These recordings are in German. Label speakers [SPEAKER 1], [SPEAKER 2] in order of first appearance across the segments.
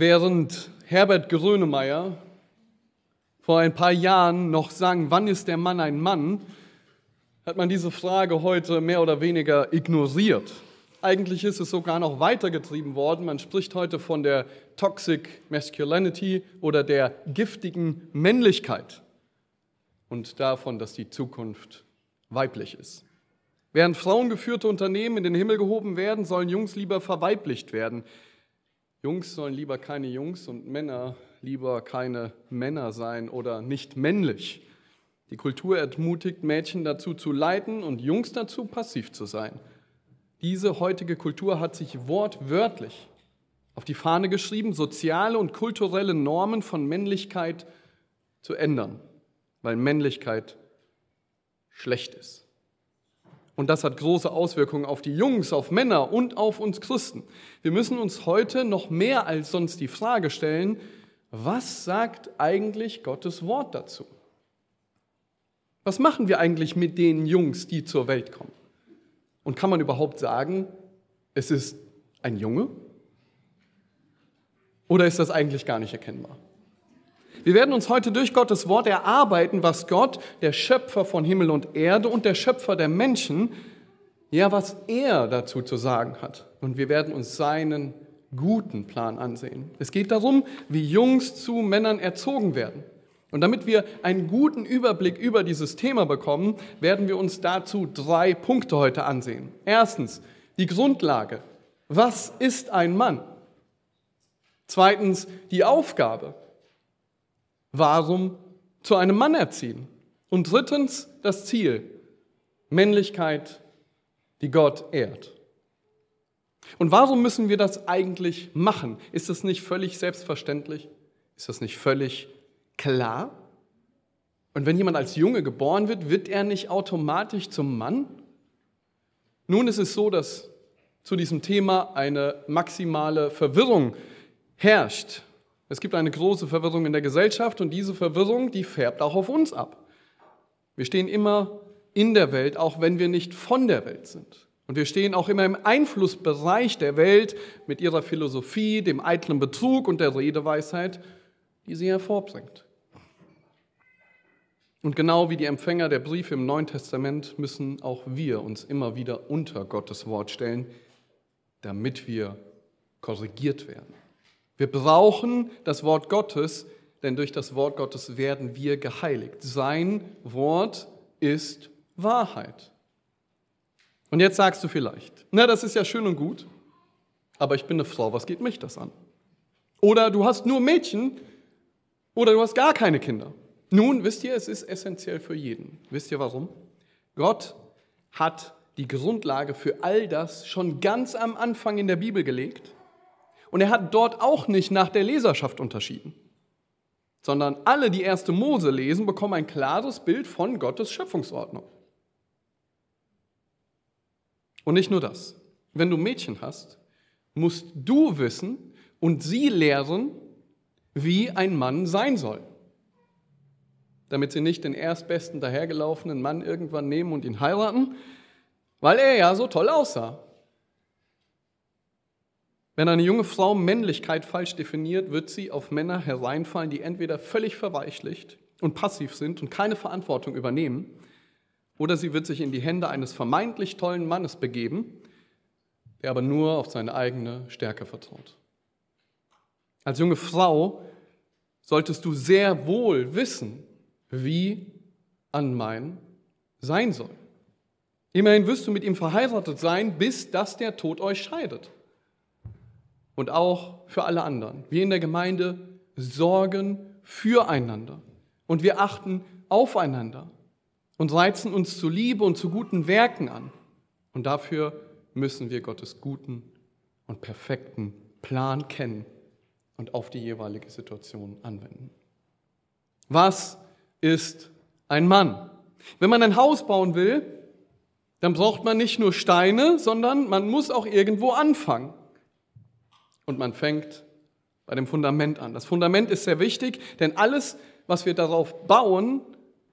[SPEAKER 1] Während Herbert Grönemeyer vor ein paar Jahren noch sang, wann ist der Mann ein Mann, hat man diese Frage heute mehr oder weniger ignoriert. Eigentlich ist es sogar noch weitergetrieben worden. Man spricht heute von der Toxic Masculinity oder der giftigen Männlichkeit und davon, dass die Zukunft weiblich ist. Während frauengeführte Unternehmen in den Himmel gehoben werden, sollen Jungs lieber verweiblicht werden. Jungs sollen lieber keine Jungs und Männer lieber keine Männer sein oder nicht männlich. Die Kultur ermutigt Mädchen dazu zu leiten und Jungs dazu passiv zu sein. Diese heutige Kultur hat sich wortwörtlich auf die Fahne geschrieben, soziale und kulturelle Normen von Männlichkeit zu ändern, weil Männlichkeit schlecht ist. Und das hat große Auswirkungen auf die Jungs, auf Männer und auf uns Christen. Wir müssen uns heute noch mehr als sonst die Frage stellen, was sagt eigentlich Gottes Wort dazu? Was machen wir eigentlich mit den Jungs, die zur Welt kommen? Und kann man überhaupt sagen, es ist ein Junge? Oder ist das eigentlich gar nicht erkennbar? Wir werden uns heute durch Gottes Wort erarbeiten, was Gott, der Schöpfer von Himmel und Erde und der Schöpfer der Menschen, ja, was er dazu zu sagen hat. Und wir werden uns seinen guten Plan ansehen. Es geht darum, wie Jungs zu Männern erzogen werden. Und damit wir einen guten Überblick über dieses Thema bekommen, werden wir uns dazu drei Punkte heute ansehen. Erstens, die Grundlage. Was ist ein Mann? Zweitens, die Aufgabe. Warum zu einem Mann erziehen? Und drittens das Ziel, Männlichkeit, die Gott ehrt. Und warum müssen wir das eigentlich machen? Ist das nicht völlig selbstverständlich? Ist das nicht völlig klar? Und wenn jemand als Junge geboren wird, wird er nicht automatisch zum Mann? Nun ist es so, dass zu diesem Thema eine maximale Verwirrung herrscht. Es gibt eine große Verwirrung in der Gesellschaft und diese Verwirrung, die färbt auch auf uns ab. Wir stehen immer in der Welt, auch wenn wir nicht von der Welt sind. Und wir stehen auch immer im Einflussbereich der Welt mit ihrer Philosophie, dem eitlen Betrug und der Redeweisheit, die sie hervorbringt. Und genau wie die Empfänger der Briefe im Neuen Testament müssen auch wir uns immer wieder unter Gottes Wort stellen, damit wir korrigiert werden. Wir brauchen das Wort Gottes, denn durch das Wort Gottes werden wir geheiligt. Sein Wort ist Wahrheit. Und jetzt sagst du vielleicht, na, das ist ja schön und gut, aber ich bin eine Frau, was geht mich das an? Oder du hast nur Mädchen oder du hast gar keine Kinder. Nun, wisst ihr, es ist essentiell für jeden. Wisst ihr warum? Gott hat die Grundlage für all das schon ganz am Anfang in der Bibel gelegt und er hat dort auch nicht nach der Leserschaft unterschieden, sondern alle, die erste Mose lesen, bekommen ein klares Bild von Gottes Schöpfungsordnung. Und nicht nur das. Wenn du Mädchen hast, musst du wissen und sie lehren, wie ein Mann sein soll. Damit sie nicht den erstbesten dahergelaufenen Mann irgendwann nehmen und ihn heiraten, weil er ja so toll aussah. Wenn eine junge Frau Männlichkeit falsch definiert, wird sie auf Männer hereinfallen, die entweder völlig verweichlicht und passiv sind und keine Verantwortung übernehmen, oder sie wird sich in die Hände eines vermeintlich tollen Mannes begeben, der aber nur auf seine eigene Stärke vertraut. Als junge Frau solltest du sehr wohl wissen, wie ein Mann sein soll. Immerhin wirst du mit ihm verheiratet sein, bis dass der Tod euch scheidet und auch für alle anderen. Wir in der Gemeinde sorgen füreinander und wir achten aufeinander und reizen uns zu Liebe und zu guten Werken an. Und dafür müssen wir Gottes guten und perfekten Plan kennen und auf die jeweilige Situation anwenden. Was ist ein Mann? Wenn man ein Haus bauen will, dann braucht man nicht nur Steine, sondern man muss auch irgendwo anfangen und man fängt bei dem Fundament an. Das Fundament ist sehr wichtig, denn alles, was wir darauf bauen,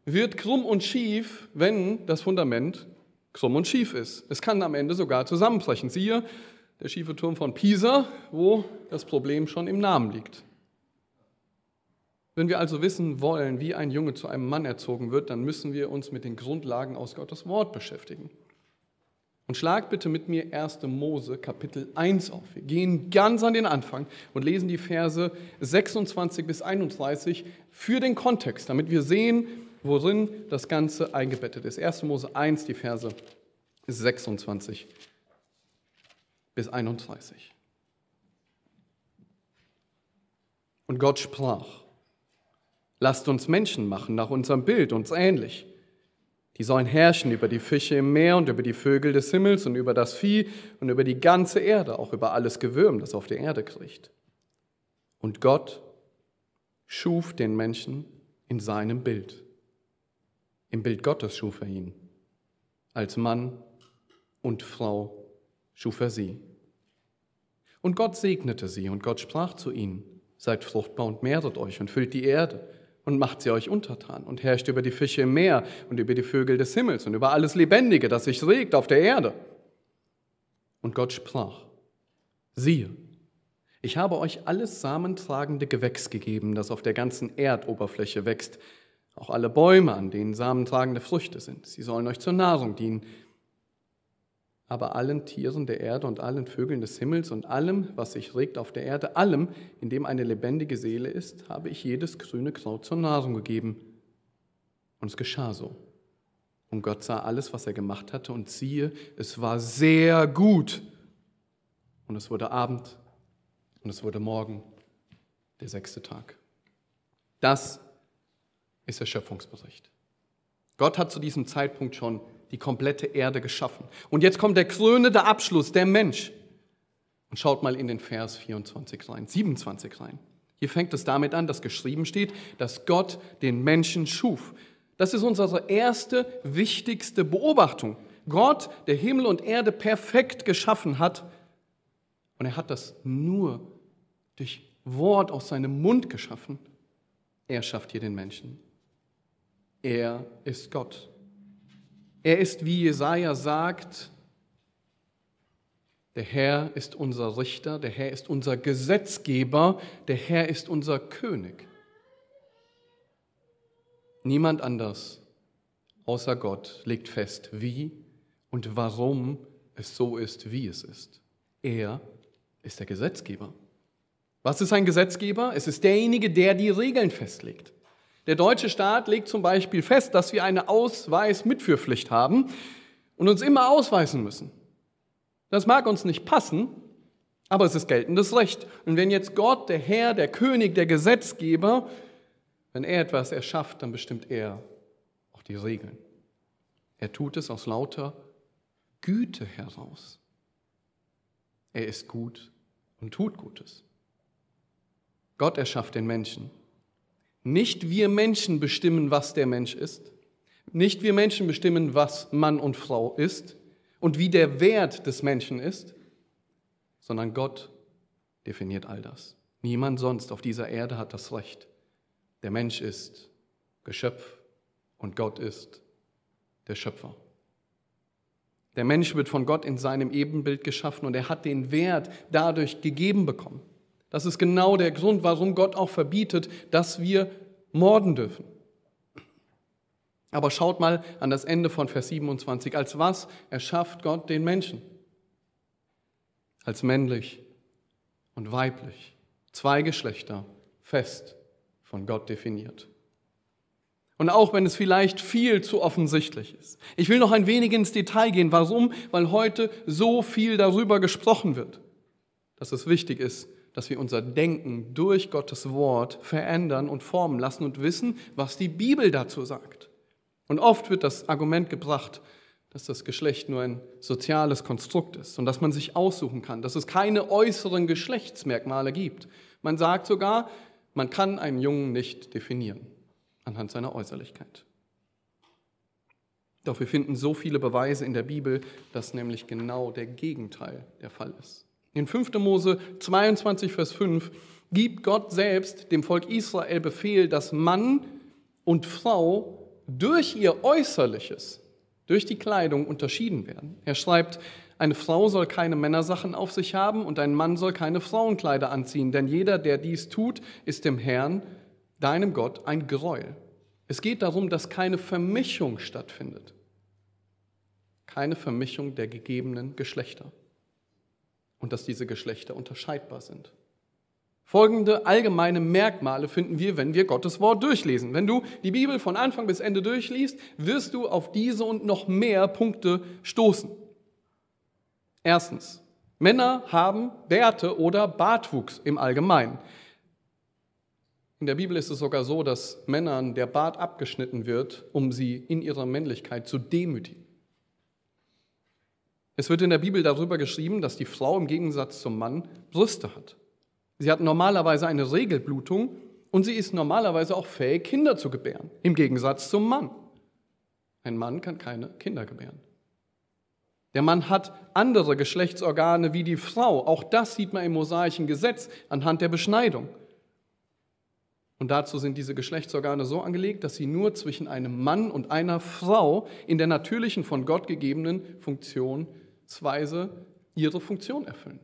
[SPEAKER 1] wird krumm und schief, wenn das Fundament krumm und schief ist. Es kann am Ende sogar zusammenbrechen. Siehe der schiefe Turm von Pisa, wo das Problem schon im Namen liegt. Wenn wir also wissen wollen, wie ein Junge zu einem Mann erzogen wird, dann müssen wir uns mit den Grundlagen aus Gottes Wort beschäftigen. Und schlag bitte mit mir 1. Mose Kapitel 1 auf. Wir gehen ganz an den Anfang und lesen die Verse 26 bis 31 für den Kontext, damit wir sehen, worin das Ganze eingebettet ist. 1. Mose 1, die Verse 26 bis 31. Und Gott sprach, lasst uns Menschen machen nach unserem Bild, uns ähnlich. Die sollen herrschen über die Fische im Meer und über die Vögel des Himmels und über das Vieh und über die ganze Erde, auch über alles Gewürm, das auf der Erde kriecht. Und Gott schuf den Menschen in seinem Bild. Im Bild Gottes schuf er ihn. Als Mann und Frau schuf er sie. Und Gott segnete sie und Gott sprach zu ihnen, seid fruchtbar und mehret euch und füllt die Erde und macht sie euch untertan und herrscht über die Fische im Meer und über die Vögel des Himmels und über alles Lebendige, das sich regt auf der Erde. Und Gott sprach, siehe, ich habe euch alles samentragende Gewächs gegeben, das auf der ganzen Erdoberfläche wächst, auch alle Bäume, an denen samentragende Früchte sind. Sie sollen euch zur Nahrung dienen aber allen Tieren der Erde und allen Vögeln des Himmels und allem, was sich regt auf der Erde, allem, in dem eine lebendige Seele ist, habe ich jedes grüne Kraut zur Nahrung gegeben. Und es geschah so. Und Gott sah alles, was er gemacht hatte, und siehe, es war sehr gut. Und es wurde Abend und es wurde Morgen, der sechste Tag. Das ist der Schöpfungsbericht. Gott hat zu diesem Zeitpunkt schon die komplette Erde geschaffen. Und jetzt kommt der krönende Abschluss, der Mensch. Und schaut mal in den Vers 24 rein, 27 rein. Hier fängt es damit an, dass geschrieben steht, dass Gott den Menschen schuf. Das ist unsere erste wichtigste Beobachtung. Gott, der Himmel und Erde perfekt geschaffen hat. Und er hat das nur durch Wort aus seinem Mund geschaffen. Er schafft hier den Menschen. Er ist Gott. Er ist, wie Jesaja sagt, der Herr ist unser Richter, der Herr ist unser Gesetzgeber, der Herr ist unser König. Niemand anders außer Gott legt fest, wie und warum es so ist, wie es ist. Er ist der Gesetzgeber. Was ist ein Gesetzgeber? Es ist derjenige, der die Regeln festlegt. Der deutsche Staat legt zum Beispiel fest, dass wir eine Ausweismitführpflicht haben und uns immer ausweisen müssen. Das mag uns nicht passen, aber es ist geltendes Recht. Und wenn jetzt Gott, der Herr, der König, der Gesetzgeber, wenn er etwas erschafft, dann bestimmt er auch die Regeln. Er tut es aus lauter Güte heraus. Er ist gut und tut Gutes. Gott erschafft den Menschen nicht wir Menschen bestimmen, was der Mensch ist. Nicht wir Menschen bestimmen, was Mann und Frau ist und wie der Wert des Menschen ist, sondern Gott definiert all das. Niemand sonst auf dieser Erde hat das Recht. Der Mensch ist Geschöpf und Gott ist der Schöpfer. Der Mensch wird von Gott in seinem Ebenbild geschaffen und er hat den Wert dadurch gegeben bekommen. Das ist genau der Grund, warum Gott auch verbietet, dass wir morden dürfen. Aber schaut mal an das Ende von Vers 27. Als was erschafft Gott den Menschen? Als männlich und weiblich. Zwei Geschlechter, fest von Gott definiert. Und auch wenn es vielleicht viel zu offensichtlich ist. Ich will noch ein wenig ins Detail gehen. Warum? Weil heute so viel darüber gesprochen wird, dass es wichtig ist, dass wir unser Denken durch Gottes Wort verändern und formen lassen und wissen, was die Bibel dazu sagt. Und oft wird das Argument gebracht, dass das Geschlecht nur ein soziales Konstrukt ist und dass man sich aussuchen kann, dass es keine äußeren Geschlechtsmerkmale gibt. Man sagt sogar, man kann einen Jungen nicht definieren anhand seiner Äußerlichkeit. Doch wir finden so viele Beweise in der Bibel, dass nämlich genau der Gegenteil der Fall ist. In 5. Mose 22, Vers 5 gibt Gott selbst dem Volk Israel Befehl, dass Mann und Frau durch ihr Äußerliches, durch die Kleidung unterschieden werden. Er schreibt, eine Frau soll keine Männersachen auf sich haben und ein Mann soll keine Frauenkleider anziehen, denn jeder, der dies tut, ist dem Herrn, deinem Gott, ein Gräuel. Es geht darum, dass keine Vermischung stattfindet. Keine Vermischung der gegebenen Geschlechter. Und dass diese Geschlechter unterscheidbar sind. Folgende allgemeine Merkmale finden wir, wenn wir Gottes Wort durchlesen. Wenn du die Bibel von Anfang bis Ende durchliest, wirst du auf diese und noch mehr Punkte stoßen. Erstens, Männer haben Bärte oder Bartwuchs im Allgemeinen. In der Bibel ist es sogar so, dass Männern der Bart abgeschnitten wird, um sie in ihrer Männlichkeit zu demütigen. Es wird in der Bibel darüber geschrieben, dass die Frau im Gegensatz zum Mann Brüste hat. Sie hat normalerweise eine Regelblutung und sie ist normalerweise auch fähig, Kinder zu gebären, im Gegensatz zum Mann. Ein Mann kann keine Kinder gebären. Der Mann hat andere Geschlechtsorgane wie die Frau. Auch das sieht man im mosaischen Gesetz anhand der Beschneidung. Und dazu sind diese Geschlechtsorgane so angelegt, dass sie nur zwischen einem Mann und einer Frau in der natürlichen von Gott gegebenen Funktionsweise ihre Funktion erfüllen.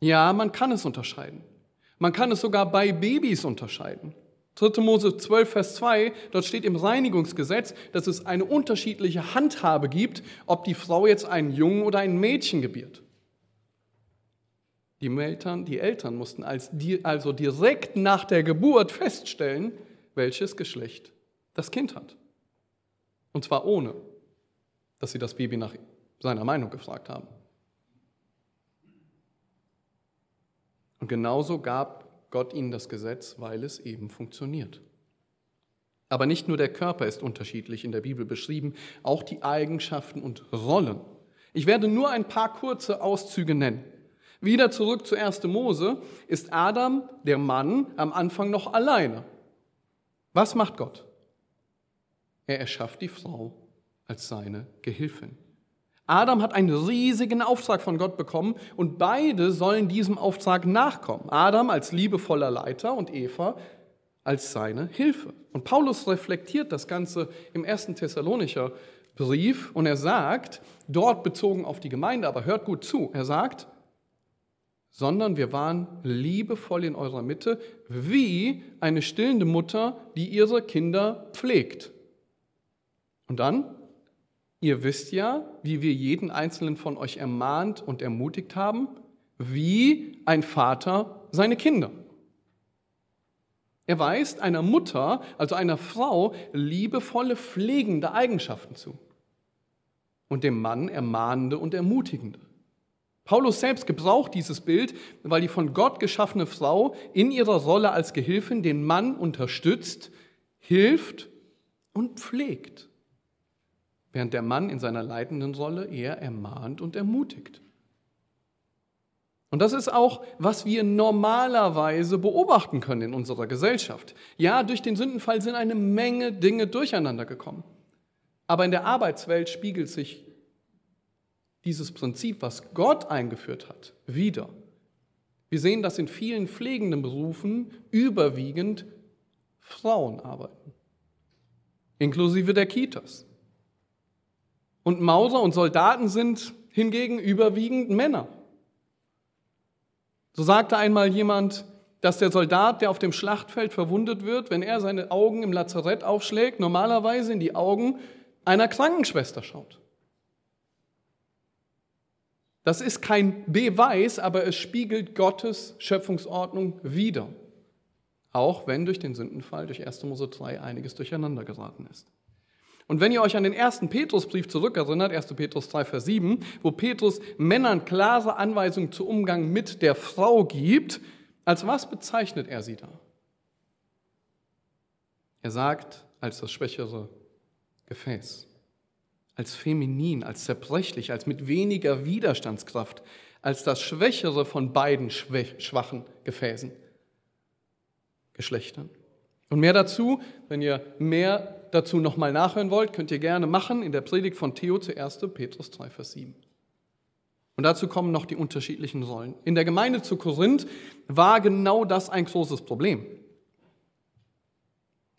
[SPEAKER 1] Ja, man kann es unterscheiden. Man kann es sogar bei Babys unterscheiden. 3. Mose 12, Vers 2, dort steht im Reinigungsgesetz, dass es eine unterschiedliche Handhabe gibt, ob die Frau jetzt einen Jungen oder ein Mädchen gebiert. Die Eltern, die Eltern mussten als, also direkt nach der Geburt feststellen, welches Geschlecht das Kind hat. Und zwar ohne, dass sie das Baby nach seiner Meinung gefragt haben. Und genauso gab Gott ihnen das Gesetz, weil es eben funktioniert. Aber nicht nur der Körper ist unterschiedlich in der Bibel beschrieben, auch die Eigenschaften und Rollen. Ich werde nur ein paar kurze Auszüge nennen. Wieder zurück zu 1. Mose ist Adam, der Mann, am Anfang noch alleine. Was macht Gott? Er erschafft die Frau als seine Gehilfin. Adam hat einen riesigen Auftrag von Gott bekommen und beide sollen diesem Auftrag nachkommen. Adam als liebevoller Leiter und Eva als seine Hilfe. Und Paulus reflektiert das Ganze im ersten Thessalonicher Brief und er sagt, dort bezogen auf die Gemeinde, aber hört gut zu, er sagt, sondern wir waren liebevoll in eurer Mitte, wie eine stillende Mutter, die ihre Kinder pflegt. Und dann, Ihr wisst ja, wie wir jeden einzelnen von euch ermahnt und ermutigt haben, wie ein Vater seine Kinder. Er weist einer Mutter, also einer Frau, liebevolle, pflegende Eigenschaften zu und dem Mann ermahnende und ermutigende. Paulus selbst gebraucht dieses Bild, weil die von Gott geschaffene Frau in ihrer Rolle als Gehilfin den Mann unterstützt, hilft und pflegt während der Mann in seiner leitenden Rolle eher ermahnt und ermutigt. Und das ist auch, was wir normalerweise beobachten können in unserer Gesellschaft. Ja, durch den Sündenfall sind eine Menge Dinge durcheinander gekommen. Aber in der Arbeitswelt spiegelt sich dieses Prinzip, was Gott eingeführt hat, wieder. Wir sehen, dass in vielen pflegenden Berufen überwiegend Frauen arbeiten, inklusive der Kitas. Und Maurer und Soldaten sind hingegen überwiegend Männer. So sagte einmal jemand, dass der Soldat, der auf dem Schlachtfeld verwundet wird, wenn er seine Augen im Lazarett aufschlägt, normalerweise in die Augen einer Krankenschwester schaut. Das ist kein Beweis, aber es spiegelt Gottes Schöpfungsordnung wider. Auch wenn durch den Sündenfall, durch 1. Mose 3, einiges durcheinander geraten ist. Und wenn ihr euch an den ersten Petrusbrief zurückerinnert, 1. Petrus 3, Vers 7, wo Petrus Männern klare Anweisungen zu Umgang mit der Frau gibt, als was bezeichnet er sie da? Er sagt, als das schwächere Gefäß, als feminin, als zerbrechlich, als mit weniger Widerstandskraft, als das schwächere von beiden schwachen Gefäßen, Geschlechtern. Und mehr dazu, wenn ihr mehr dazu nochmal nachhören wollt, könnt ihr gerne machen in der Predigt von Theo zu 1. Petrus 3, Vers 7. Und dazu kommen noch die unterschiedlichen Rollen. In der Gemeinde zu Korinth war genau das ein großes Problem.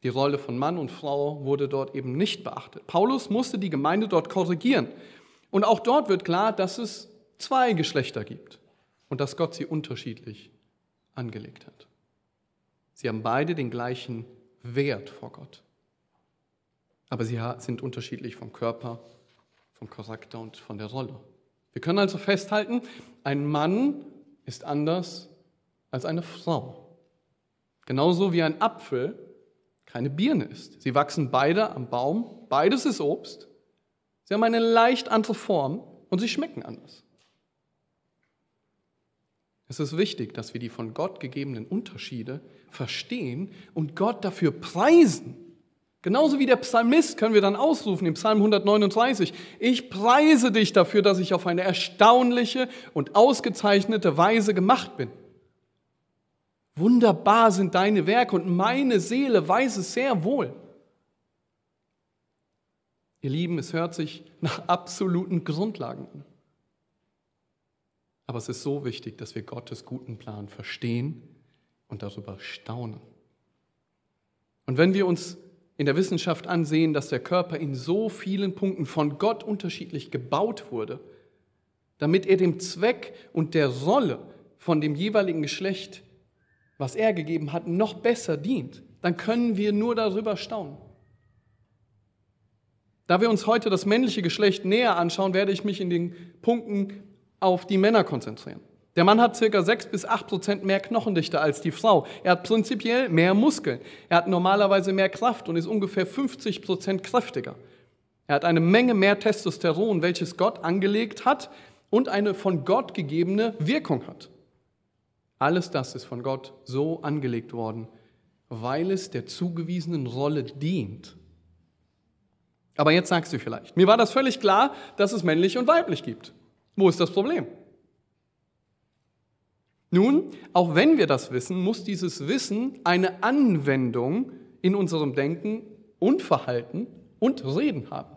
[SPEAKER 1] Die Rolle von Mann und Frau wurde dort eben nicht beachtet. Paulus musste die Gemeinde dort korrigieren. Und auch dort wird klar, dass es zwei Geschlechter gibt und dass Gott sie unterschiedlich angelegt hat. Sie haben beide den gleichen Wert vor Gott. Aber sie sind unterschiedlich vom Körper, vom Charakter und von der Rolle. Wir können also festhalten, ein Mann ist anders als eine Frau. Genauso wie ein Apfel keine Birne ist. Sie wachsen beide am Baum, beides ist Obst. Sie haben eine leicht andere Form und sie schmecken anders. Es ist wichtig, dass wir die von Gott gegebenen Unterschiede verstehen und Gott dafür preisen. Genauso wie der Psalmist können wir dann ausrufen im Psalm 139, ich preise dich dafür, dass ich auf eine erstaunliche und ausgezeichnete Weise gemacht bin. Wunderbar sind deine Werke und meine Seele weiß es sehr wohl. Ihr Lieben, es hört sich nach absoluten Grundlagen an. Aber es ist so wichtig, dass wir Gottes guten Plan verstehen und darüber staunen. Und wenn wir uns in der Wissenschaft ansehen, dass der Körper in so vielen Punkten von Gott unterschiedlich gebaut wurde, damit er dem Zweck und der Rolle von dem jeweiligen Geschlecht, was er gegeben hat, noch besser dient, dann können wir nur darüber staunen. Da wir uns heute das männliche Geschlecht näher anschauen, werde ich mich in den Punkten auf die Männer konzentrieren. Der Mann hat circa 6 bis 8 Prozent mehr Knochendichte als die Frau. Er hat prinzipiell mehr Muskeln. Er hat normalerweise mehr Kraft und ist ungefähr 50 Prozent kräftiger. Er hat eine Menge mehr Testosteron, welches Gott angelegt hat und eine von Gott gegebene Wirkung hat. Alles das ist von Gott so angelegt worden, weil es der zugewiesenen Rolle dient. Aber jetzt sagst du vielleicht, mir war das völlig klar, dass es männlich und weiblich gibt. Wo ist das Problem? Nun, auch wenn wir das wissen, muss dieses Wissen eine Anwendung in unserem Denken und Verhalten und Reden haben.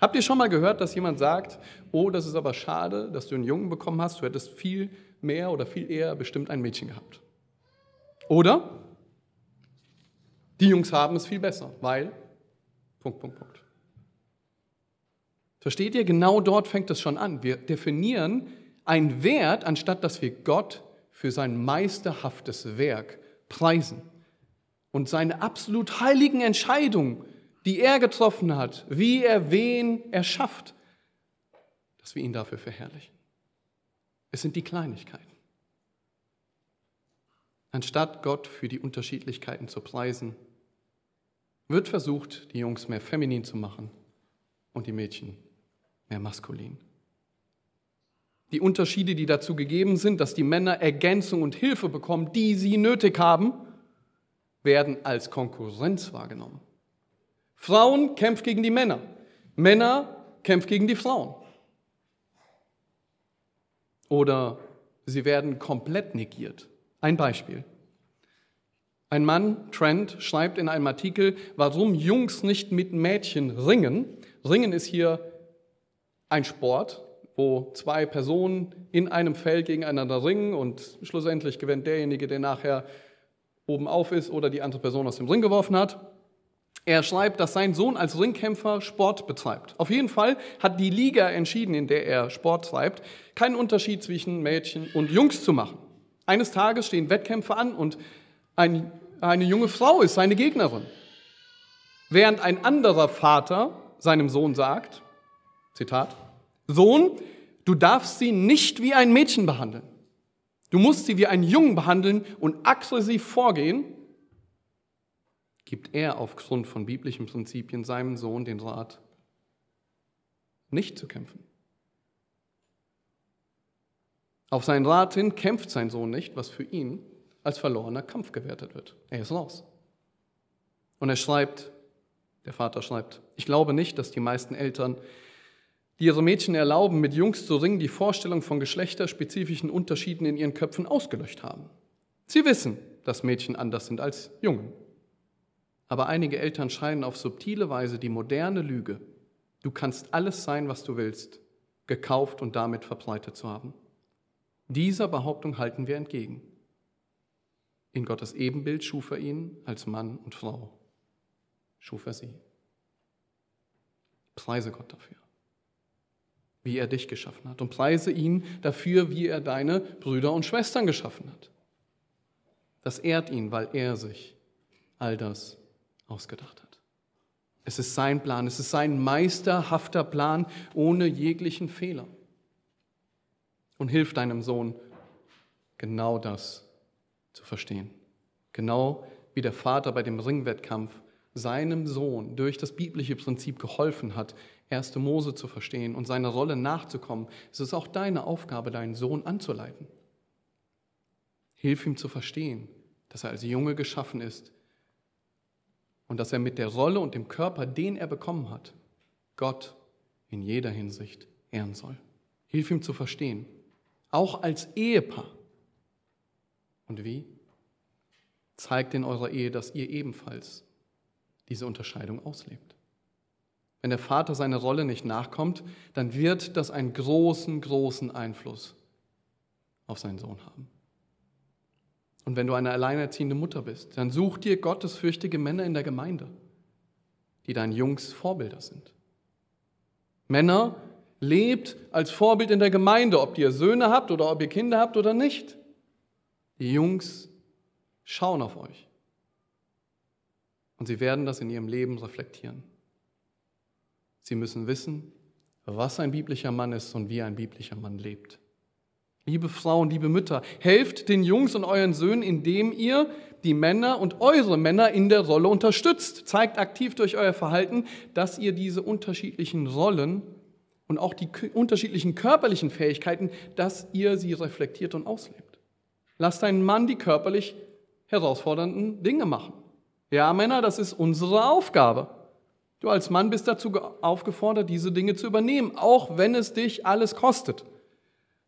[SPEAKER 1] Habt ihr schon mal gehört, dass jemand sagt, oh, das ist aber schade, dass du einen Jungen bekommen hast, du hättest viel mehr oder viel eher bestimmt ein Mädchen gehabt? Oder die Jungs haben es viel besser, weil Punkt, Punkt, Punkt. Versteht ihr? Genau dort fängt es schon an. Wir definieren einen Wert, anstatt dass wir Gott für sein meisterhaftes Werk preisen und seine absolut heiligen Entscheidungen, die er getroffen hat, wie er wen erschafft, dass wir ihn dafür verherrlichen. Es sind die Kleinigkeiten. Anstatt Gott für die Unterschiedlichkeiten zu preisen, wird versucht, die Jungs mehr feminin zu machen und die Mädchen mehr maskulin. Die Unterschiede, die dazu gegeben sind, dass die Männer Ergänzung und Hilfe bekommen, die sie nötig haben, werden als Konkurrenz wahrgenommen. Frauen kämpfen gegen die Männer, Männer kämpfen gegen die Frauen. Oder sie werden komplett negiert. Ein Beispiel. Ein Mann, Trent, schreibt in einem Artikel, warum Jungs nicht mit Mädchen ringen. Ringen ist hier ein Sport, wo zwei Personen in einem Feld gegeneinander ringen und schlussendlich gewinnt derjenige, der nachher oben auf ist oder die andere Person aus dem Ring geworfen hat. Er schreibt, dass sein Sohn als Ringkämpfer Sport betreibt. Auf jeden Fall hat die Liga entschieden, in der er Sport treibt, keinen Unterschied zwischen Mädchen und Jungs zu machen. Eines Tages stehen Wettkämpfe an und ein, eine junge Frau ist seine Gegnerin. Während ein anderer Vater seinem Sohn sagt, Zitat, Sohn, du darfst sie nicht wie ein Mädchen behandeln. Du musst sie wie einen Jungen behandeln und aggressiv vorgehen, gibt er aufgrund von biblischen Prinzipien seinem Sohn den Rat, nicht zu kämpfen. Auf seinen Rat hin kämpft sein Sohn nicht, was für ihn als verlorener Kampf gewertet wird. Er ist raus. Und er schreibt, der Vater schreibt, ich glaube nicht, dass die meisten Eltern die ihre Mädchen erlauben, mit Jungs zu ringen, die Vorstellung von geschlechterspezifischen Unterschieden in ihren Köpfen ausgelöscht haben. Sie wissen, dass Mädchen anders sind als Jungen. Aber einige Eltern scheinen auf subtile Weise die moderne Lüge, du kannst alles sein, was du willst, gekauft und damit verbreitet zu haben. Dieser Behauptung halten wir entgegen. In Gottes Ebenbild schuf er ihn als Mann und Frau. Schuf er sie. Preise Gott dafür. Wie er dich geschaffen hat. Und preise ihn dafür, wie er deine Brüder und Schwestern geschaffen hat. Das ehrt ihn, weil er sich all das ausgedacht hat. Es ist sein Plan, es ist sein meisterhafter Plan ohne jeglichen Fehler. Und hilf deinem Sohn, genau das zu verstehen. Genau wie der Vater bei dem Ringwettkampf seinem Sohn durch das biblische Prinzip geholfen hat, 1. Mose zu verstehen und seiner Rolle nachzukommen, ist es auch deine Aufgabe, deinen Sohn anzuleiten. Hilf ihm zu verstehen, dass er als Junge geschaffen ist und dass er mit der Rolle und dem Körper, den er bekommen hat, Gott in jeder Hinsicht ehren soll. Hilf ihm zu verstehen, auch als Ehepaar. Und wie? Zeigt in eurer Ehe, dass ihr ebenfalls diese Unterscheidung auslebt. Wenn der Vater seiner Rolle nicht nachkommt, dann wird das einen großen, großen Einfluss auf seinen Sohn haben. Und wenn du eine alleinerziehende Mutter bist, dann such dir gottesfürchtige Männer in der Gemeinde, die deinen Jungs Vorbilder sind. Männer, lebt als Vorbild in der Gemeinde, ob ihr Söhne habt oder ob ihr Kinder habt oder nicht. Die Jungs schauen auf euch. Und sie werden das in ihrem Leben reflektieren. Sie müssen wissen, was ein biblischer Mann ist und wie ein biblischer Mann lebt. Liebe Frauen, liebe Mütter, helft den Jungs und euren Söhnen, indem ihr die Männer und eure Männer in der Rolle unterstützt. Zeigt aktiv durch euer Verhalten, dass ihr diese unterschiedlichen Rollen und auch die unterschiedlichen körperlichen Fähigkeiten, dass ihr sie reflektiert und auslebt. Lasst einen Mann die körperlich herausfordernden Dinge machen. Ja, Männer, das ist unsere Aufgabe. Du als Mann bist dazu aufgefordert, diese Dinge zu übernehmen, auch wenn es dich alles kostet.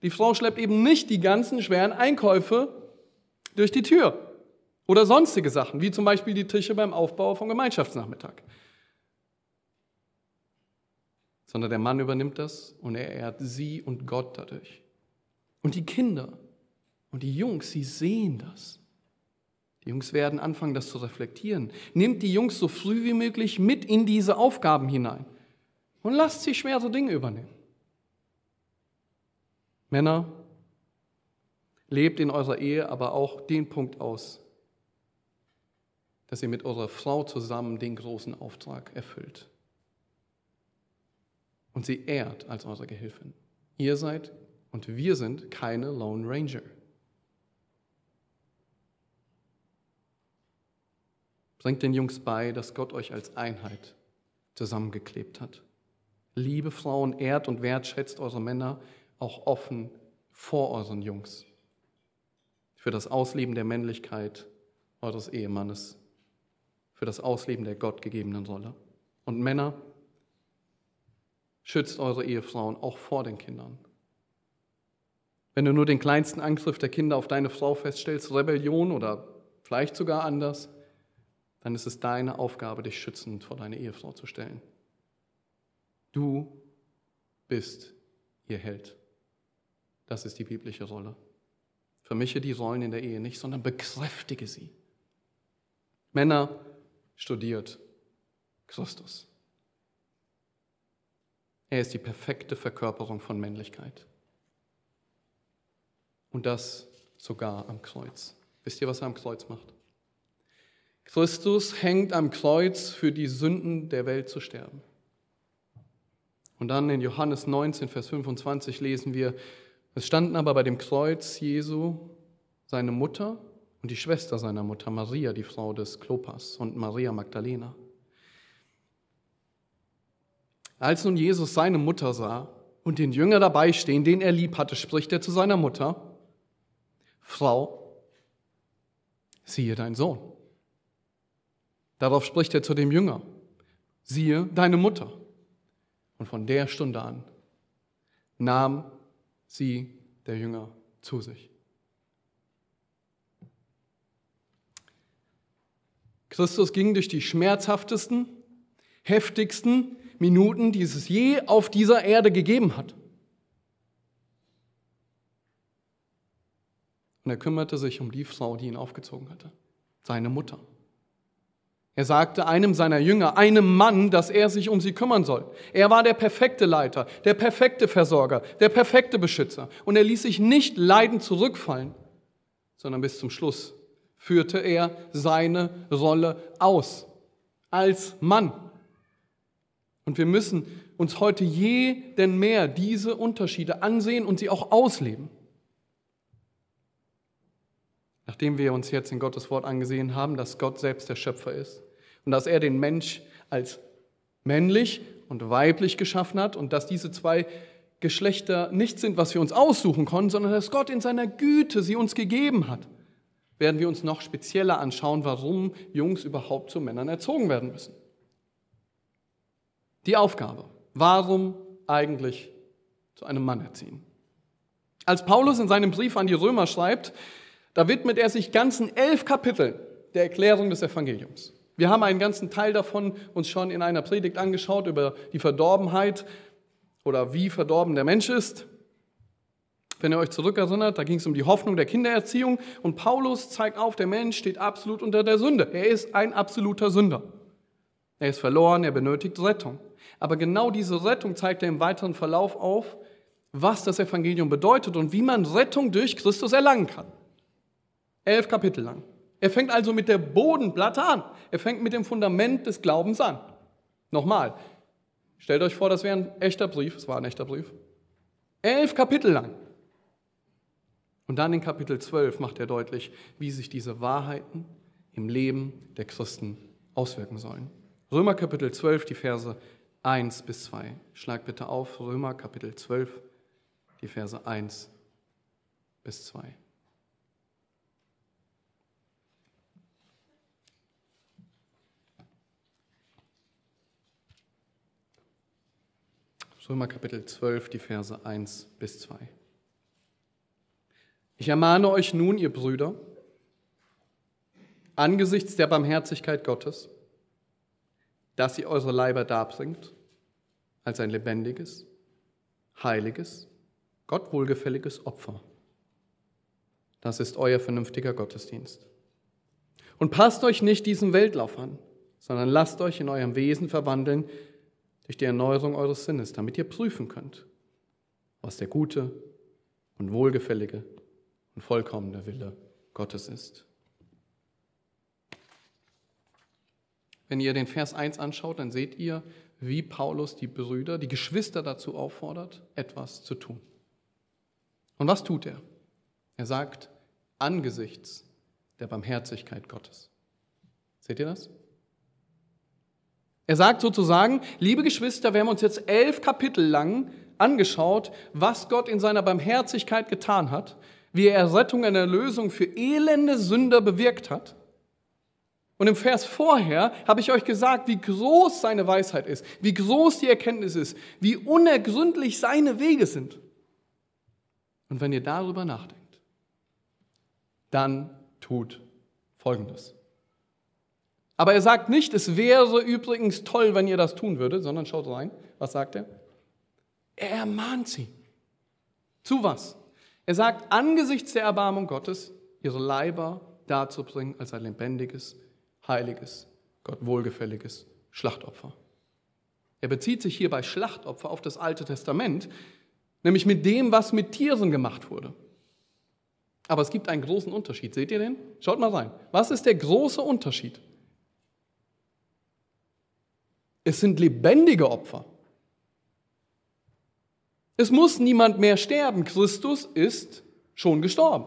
[SPEAKER 1] Die Frau schleppt eben nicht die ganzen schweren Einkäufe durch die Tür oder sonstige Sachen, wie zum Beispiel die Tische beim Aufbau vom Gemeinschaftsnachmittag. Sondern der Mann übernimmt das und er ehrt sie und Gott dadurch. Und die Kinder und die Jungs, sie sehen das. Die Jungs werden anfangen, das zu reflektieren. Nehmt die Jungs so früh wie möglich mit in diese Aufgaben hinein und lasst sie schwere Dinge übernehmen. Männer, lebt in eurer Ehe aber auch den Punkt aus, dass ihr mit eurer Frau zusammen den großen Auftrag erfüllt. Und sie ehrt als eure Gehilfin. Ihr seid und wir sind keine Lone Ranger. Bringt den Jungs bei, dass Gott euch als Einheit zusammengeklebt hat. Liebe Frauen, ehrt und wertschätzt eure Männer auch offen vor euren Jungs. Für das Ausleben der Männlichkeit eures Ehemannes. Für das Ausleben der gottgegebenen Rolle. Und Männer, schützt eure Ehefrauen auch vor den Kindern. Wenn du nur den kleinsten Angriff der Kinder auf deine Frau feststellst, Rebellion oder vielleicht sogar anders, dann ist es deine Aufgabe, dich schützend vor deine Ehefrau zu stellen. Du bist ihr Held. Das ist die biblische Rolle. Vermische die Rollen in der Ehe nicht, sondern bekräftige sie. Männer, studiert Christus. Er ist die perfekte Verkörperung von Männlichkeit. Und das sogar am Kreuz. Wisst ihr, was er am Kreuz macht? Christus hängt am Kreuz für die Sünden der Welt zu sterben. Und dann in Johannes 19, Vers 25 lesen wir, es standen aber bei dem Kreuz Jesu seine Mutter und die Schwester seiner Mutter, Maria, die Frau des Klopas, und Maria Magdalena. Als nun Jesus seine Mutter sah und den Jünger dabei stehen, den er lieb hatte, spricht er zu seiner Mutter, Frau, siehe dein Sohn. Darauf spricht er zu dem Jünger, siehe deine Mutter. Und von der Stunde an nahm sie, der Jünger, zu sich. Christus ging durch die schmerzhaftesten, heftigsten Minuten, die es je auf dieser Erde gegeben hat. Und er kümmerte sich um die Frau, die ihn aufgezogen hatte, seine Mutter. Er sagte einem seiner Jünger, einem Mann, dass er sich um sie kümmern soll. Er war der perfekte Leiter, der perfekte Versorger, der perfekte Beschützer. Und er ließ sich nicht leiden zurückfallen, sondern bis zum Schluss führte er seine Rolle aus als Mann. Und wir müssen uns heute je denn mehr diese Unterschiede ansehen und sie auch ausleben. Nachdem wir uns jetzt in Gottes Wort angesehen haben, dass Gott selbst der Schöpfer ist und dass er den Mensch als männlich und weiblich geschaffen hat und dass diese zwei Geschlechter nicht sind, was wir uns aussuchen konnten, sondern dass Gott in seiner Güte sie uns gegeben hat, werden wir uns noch spezieller anschauen, warum Jungs überhaupt zu Männern erzogen werden müssen. Die Aufgabe, warum eigentlich zu einem Mann erziehen? Als Paulus in seinem Brief an die Römer schreibt, da widmet er sich ganzen elf Kapiteln der Erklärung des Evangeliums. Wir haben einen ganzen Teil davon uns schon in einer Predigt angeschaut über die Verdorbenheit oder wie verdorben der Mensch ist. Wenn ihr euch zurückerinnert, da ging es um die Hoffnung der Kindererziehung und Paulus zeigt auf, der Mensch steht absolut unter der Sünde. Er ist ein absoluter Sünder. Er ist verloren, er benötigt Rettung. Aber genau diese Rettung zeigt er im weiteren Verlauf auf, was das Evangelium bedeutet und wie man Rettung durch Christus erlangen kann. Elf Kapitel lang. Er fängt also mit der Bodenplatte an. Er fängt mit dem Fundament des Glaubens an. Nochmal, stellt euch vor, das wäre ein echter Brief. Es war ein echter Brief. Elf Kapitel lang. Und dann in Kapitel 12 macht er deutlich, wie sich diese Wahrheiten im Leben der Christen auswirken sollen. Römer Kapitel 12, die Verse 1 bis 2. Schlag bitte auf, Römer Kapitel 12, die Verse 1 bis 2. Römer Kapitel 12, die Verse 1 bis 2. Ich ermahne euch nun, ihr Brüder, angesichts der Barmherzigkeit Gottes, dass ihr eure Leiber darbringt als ein lebendiges, heiliges, Gott wohlgefälliges Opfer. Das ist euer vernünftiger Gottesdienst. Und passt euch nicht diesem Weltlauf an, sondern lasst euch in eurem Wesen verwandeln durch die Erneuerung eures Sinnes, damit ihr prüfen könnt, was der gute und wohlgefällige und vollkommene Wille Gottes ist. Wenn ihr den Vers 1 anschaut, dann seht ihr, wie Paulus die Brüder, die Geschwister dazu auffordert, etwas zu tun. Und was tut er? Er sagt, angesichts der Barmherzigkeit Gottes. Seht ihr das? Er sagt sozusagen, liebe Geschwister, wir haben uns jetzt elf Kapitel lang angeschaut, was Gott in seiner Barmherzigkeit getan hat, wie er Rettung und Erlösung für elende Sünder bewirkt hat. Und im Vers vorher habe ich euch gesagt, wie groß seine Weisheit ist, wie groß die Erkenntnis ist, wie unergründlich seine Wege sind. Und wenn ihr darüber nachdenkt, dann tut Folgendes. Aber er sagt nicht, es wäre übrigens toll, wenn ihr das tun würdet, sondern schaut rein. Was sagt er? Er ermahnt sie. Zu was? Er sagt, angesichts der Erbarmung Gottes, ihre Leiber darzubringen als ein lebendiges, heiliges, Gott wohlgefälliges Schlachtopfer. Er bezieht sich hier bei Schlachtopfer auf das Alte Testament, nämlich mit dem, was mit Tieren gemacht wurde. Aber es gibt einen großen Unterschied. Seht ihr den? Schaut mal rein. Was ist der große Unterschied? Es sind lebendige Opfer. Es muss niemand mehr sterben. Christus ist schon gestorben.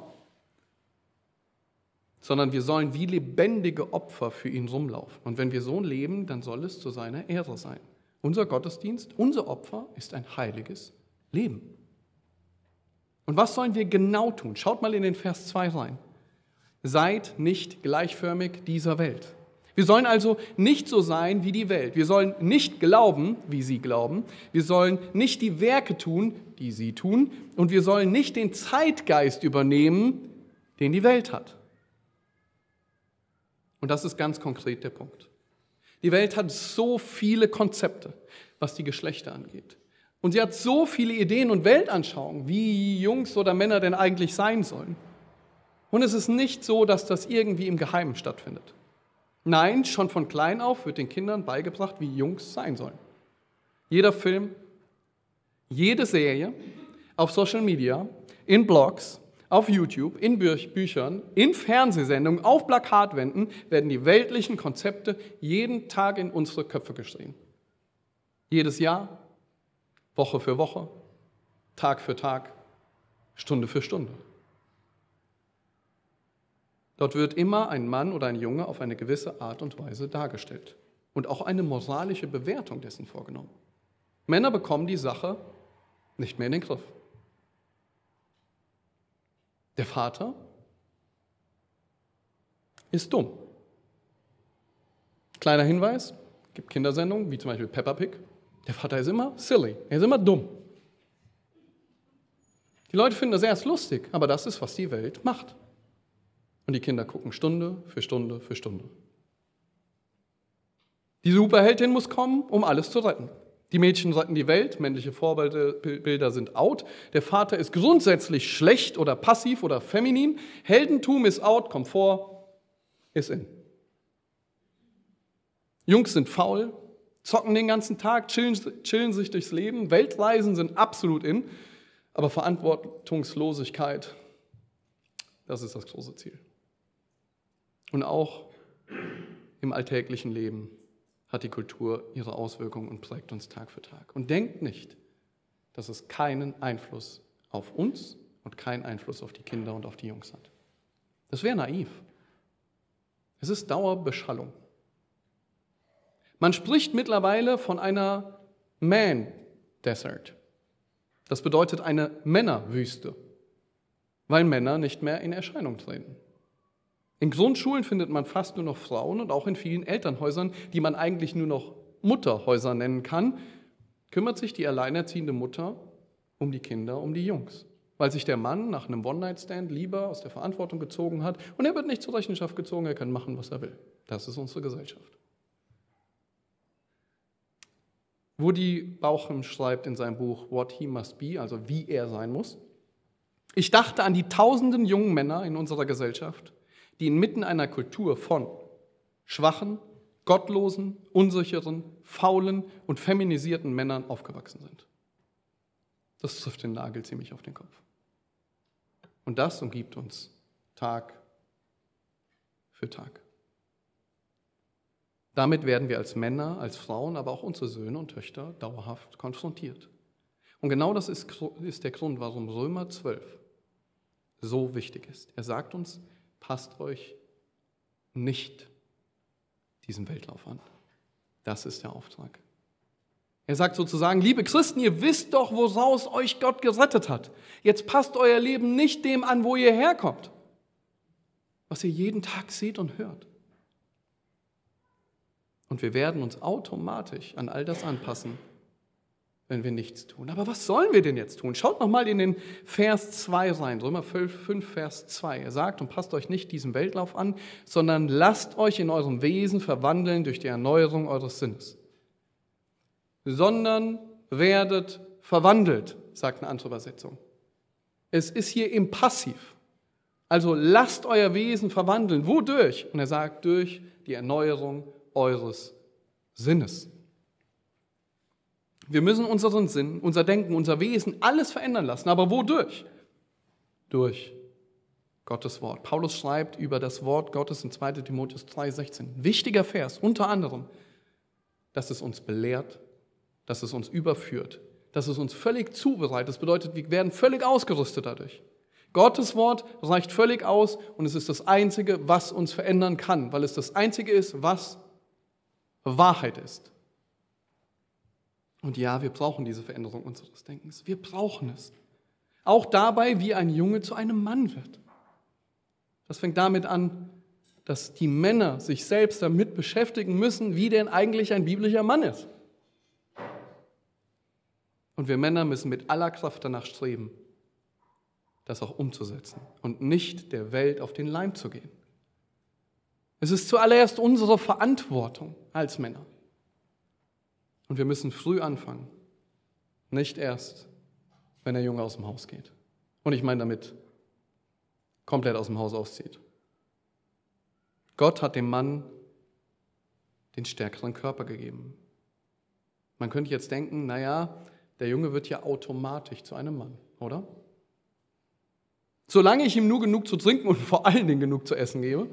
[SPEAKER 1] Sondern wir sollen wie lebendige Opfer für ihn rumlaufen. Und wenn wir so leben, dann soll es zu seiner Ehre sein. Unser Gottesdienst, unser Opfer ist ein heiliges Leben. Und was sollen wir genau tun? Schaut mal in den Vers 2 rein. Seid nicht gleichförmig dieser Welt. Wir sollen also nicht so sein wie die Welt. Wir sollen nicht glauben, wie sie glauben. Wir sollen nicht die Werke tun, die sie tun. Und wir sollen nicht den Zeitgeist übernehmen, den die Welt hat. Und das ist ganz konkret der Punkt. Die Welt hat so viele Konzepte, was die Geschlechter angeht. Und sie hat so viele Ideen und Weltanschauungen, wie Jungs oder Männer denn eigentlich sein sollen. Und es ist nicht so, dass das irgendwie im Geheimen stattfindet. Nein, schon von klein auf wird den Kindern beigebracht, wie Jungs sein sollen. Jeder Film, jede Serie, auf Social Media, in Blogs, auf YouTube, in Büchern, in Fernsehsendungen, auf Plakatwänden werden die weltlichen Konzepte jeden Tag in unsere Köpfe geschrieben. Jedes Jahr, Woche für Woche, Tag für Tag, Stunde für Stunde. Dort wird immer ein Mann oder ein Junge auf eine gewisse Art und Weise dargestellt und auch eine moralische Bewertung dessen vorgenommen. Männer bekommen die Sache nicht mehr in den Griff. Der Vater ist dumm. Kleiner Hinweis, gibt Kindersendungen, wie zum Beispiel Peppa Pig. Der Vater ist immer silly, er ist immer dumm. Die Leute finden das erst lustig, aber das ist, was die Welt macht. Und die Kinder gucken Stunde für Stunde für Stunde. Die Superheldin muss kommen, um alles zu retten. Die Mädchen retten die Welt, männliche Vorbilder sind out. Der Vater ist grundsätzlich schlecht oder passiv oder feminin. Heldentum ist out, Komfort ist in. Jungs sind faul, zocken den ganzen Tag, chillen, chillen sich durchs Leben. Weltreisen sind absolut in. Aber Verantwortungslosigkeit, das ist das große Ziel. Und auch im alltäglichen Leben hat die Kultur ihre Auswirkungen und prägt uns Tag für Tag. Und denkt nicht, dass es keinen Einfluss auf uns und keinen Einfluss auf die Kinder und auf die Jungs hat. Das wäre naiv. Es ist Dauerbeschallung. Man spricht mittlerweile von einer Man Desert. Das bedeutet eine Männerwüste, weil Männer nicht mehr in Erscheinung treten. In Grundschulen findet man fast nur noch Frauen und auch in vielen Elternhäusern, die man eigentlich nur noch Mutterhäuser nennen kann, kümmert sich die alleinerziehende Mutter um die Kinder, um die Jungs. Weil sich der Mann nach einem One-Night-Stand lieber aus der Verantwortung gezogen hat und er wird nicht zur Rechenschaft gezogen, er kann machen, was er will. Das ist unsere Gesellschaft. Woody Bauchem schreibt in seinem Buch What He Must Be, also wie er sein muss. Ich dachte an die tausenden jungen Männer in unserer Gesellschaft, die inmitten einer Kultur von schwachen, gottlosen, unsicheren, faulen und feminisierten Männern aufgewachsen sind. Das trifft den Nagel ziemlich auf den Kopf. Und das umgibt uns Tag für Tag. Damit werden wir als Männer, als Frauen, aber auch unsere Söhne und Töchter dauerhaft konfrontiert. Und genau das ist, ist der Grund, warum Römer 12 so wichtig ist. Er sagt uns, passt euch nicht diesem Weltlauf an. Das ist der Auftrag. Er sagt sozusagen, liebe Christen, ihr wisst doch, woraus euch Gott gerettet hat. Jetzt passt euer Leben nicht dem an, wo ihr herkommt, was ihr jeden Tag seht und hört. Und wir werden uns automatisch an all das anpassen, wenn wir nichts tun. Aber was sollen wir denn jetzt tun? Schaut nochmal in den Vers 2 rein, Römer 5, Vers 2. Er sagt, und passt euch nicht diesem Weltlauf an, sondern lasst euch in eurem Wesen verwandeln durch die Erneuerung eures Sinnes. Sondern werdet verwandelt, sagt eine andere Übersetzung. Es ist hier im Passiv. Also lasst euer Wesen verwandeln. Wodurch? Und er sagt, durch die Erneuerung eures Sinnes. Wir müssen unseren Sinn, unser Denken, unser Wesen, alles verändern lassen. Aber wodurch? Durch Gottes Wort. Paulus schreibt über das Wort Gottes in 2 Timotheus 3,16. Wichtiger Vers, unter anderem, dass es uns belehrt, dass es uns überführt, dass es uns völlig zubereitet. Das bedeutet, wir werden völlig ausgerüstet dadurch. Gottes Wort reicht völlig aus und es ist das Einzige, was uns verändern kann, weil es das Einzige ist, was Wahrheit ist. Und ja, wir brauchen diese Veränderung unseres Denkens. Wir brauchen es. Auch dabei, wie ein Junge zu einem Mann wird. Das fängt damit an, dass die Männer sich selbst damit beschäftigen müssen, wie denn eigentlich ein biblischer Mann ist. Und wir Männer müssen mit aller Kraft danach streben, das auch umzusetzen und nicht der Welt auf den Leim zu gehen. Es ist zuallererst unsere Verantwortung als Männer. Und wir müssen früh anfangen, nicht erst, wenn der Junge aus dem Haus geht. Und ich meine damit komplett aus dem Haus auszieht. Gott hat dem Mann den stärkeren Körper gegeben. Man könnte jetzt denken, naja, der Junge wird ja automatisch zu einem Mann, oder? Solange ich ihm nur genug zu trinken und vor allen Dingen genug zu essen gebe,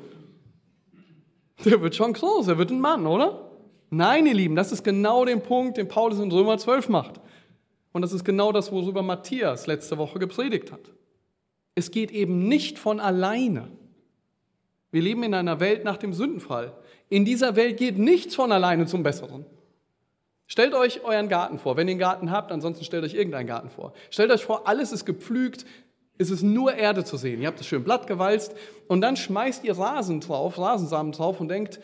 [SPEAKER 1] der wird schon groß, er wird ein Mann, oder? Nein, ihr Lieben, das ist genau der Punkt, den Paulus in Römer 12 macht. Und das ist genau das, worüber Matthias letzte Woche gepredigt hat. Es geht eben nicht von alleine. Wir leben in einer Welt nach dem Sündenfall. In dieser Welt geht nichts von alleine zum Besseren. Stellt euch euren Garten vor, wenn ihr einen Garten habt, ansonsten stellt euch irgendeinen Garten vor. Stellt euch vor, alles ist gepflügt, es ist nur Erde zu sehen. Ihr habt es schön blatt gewalzt und dann schmeißt ihr Rasen drauf, Rasensamen drauf und denkt,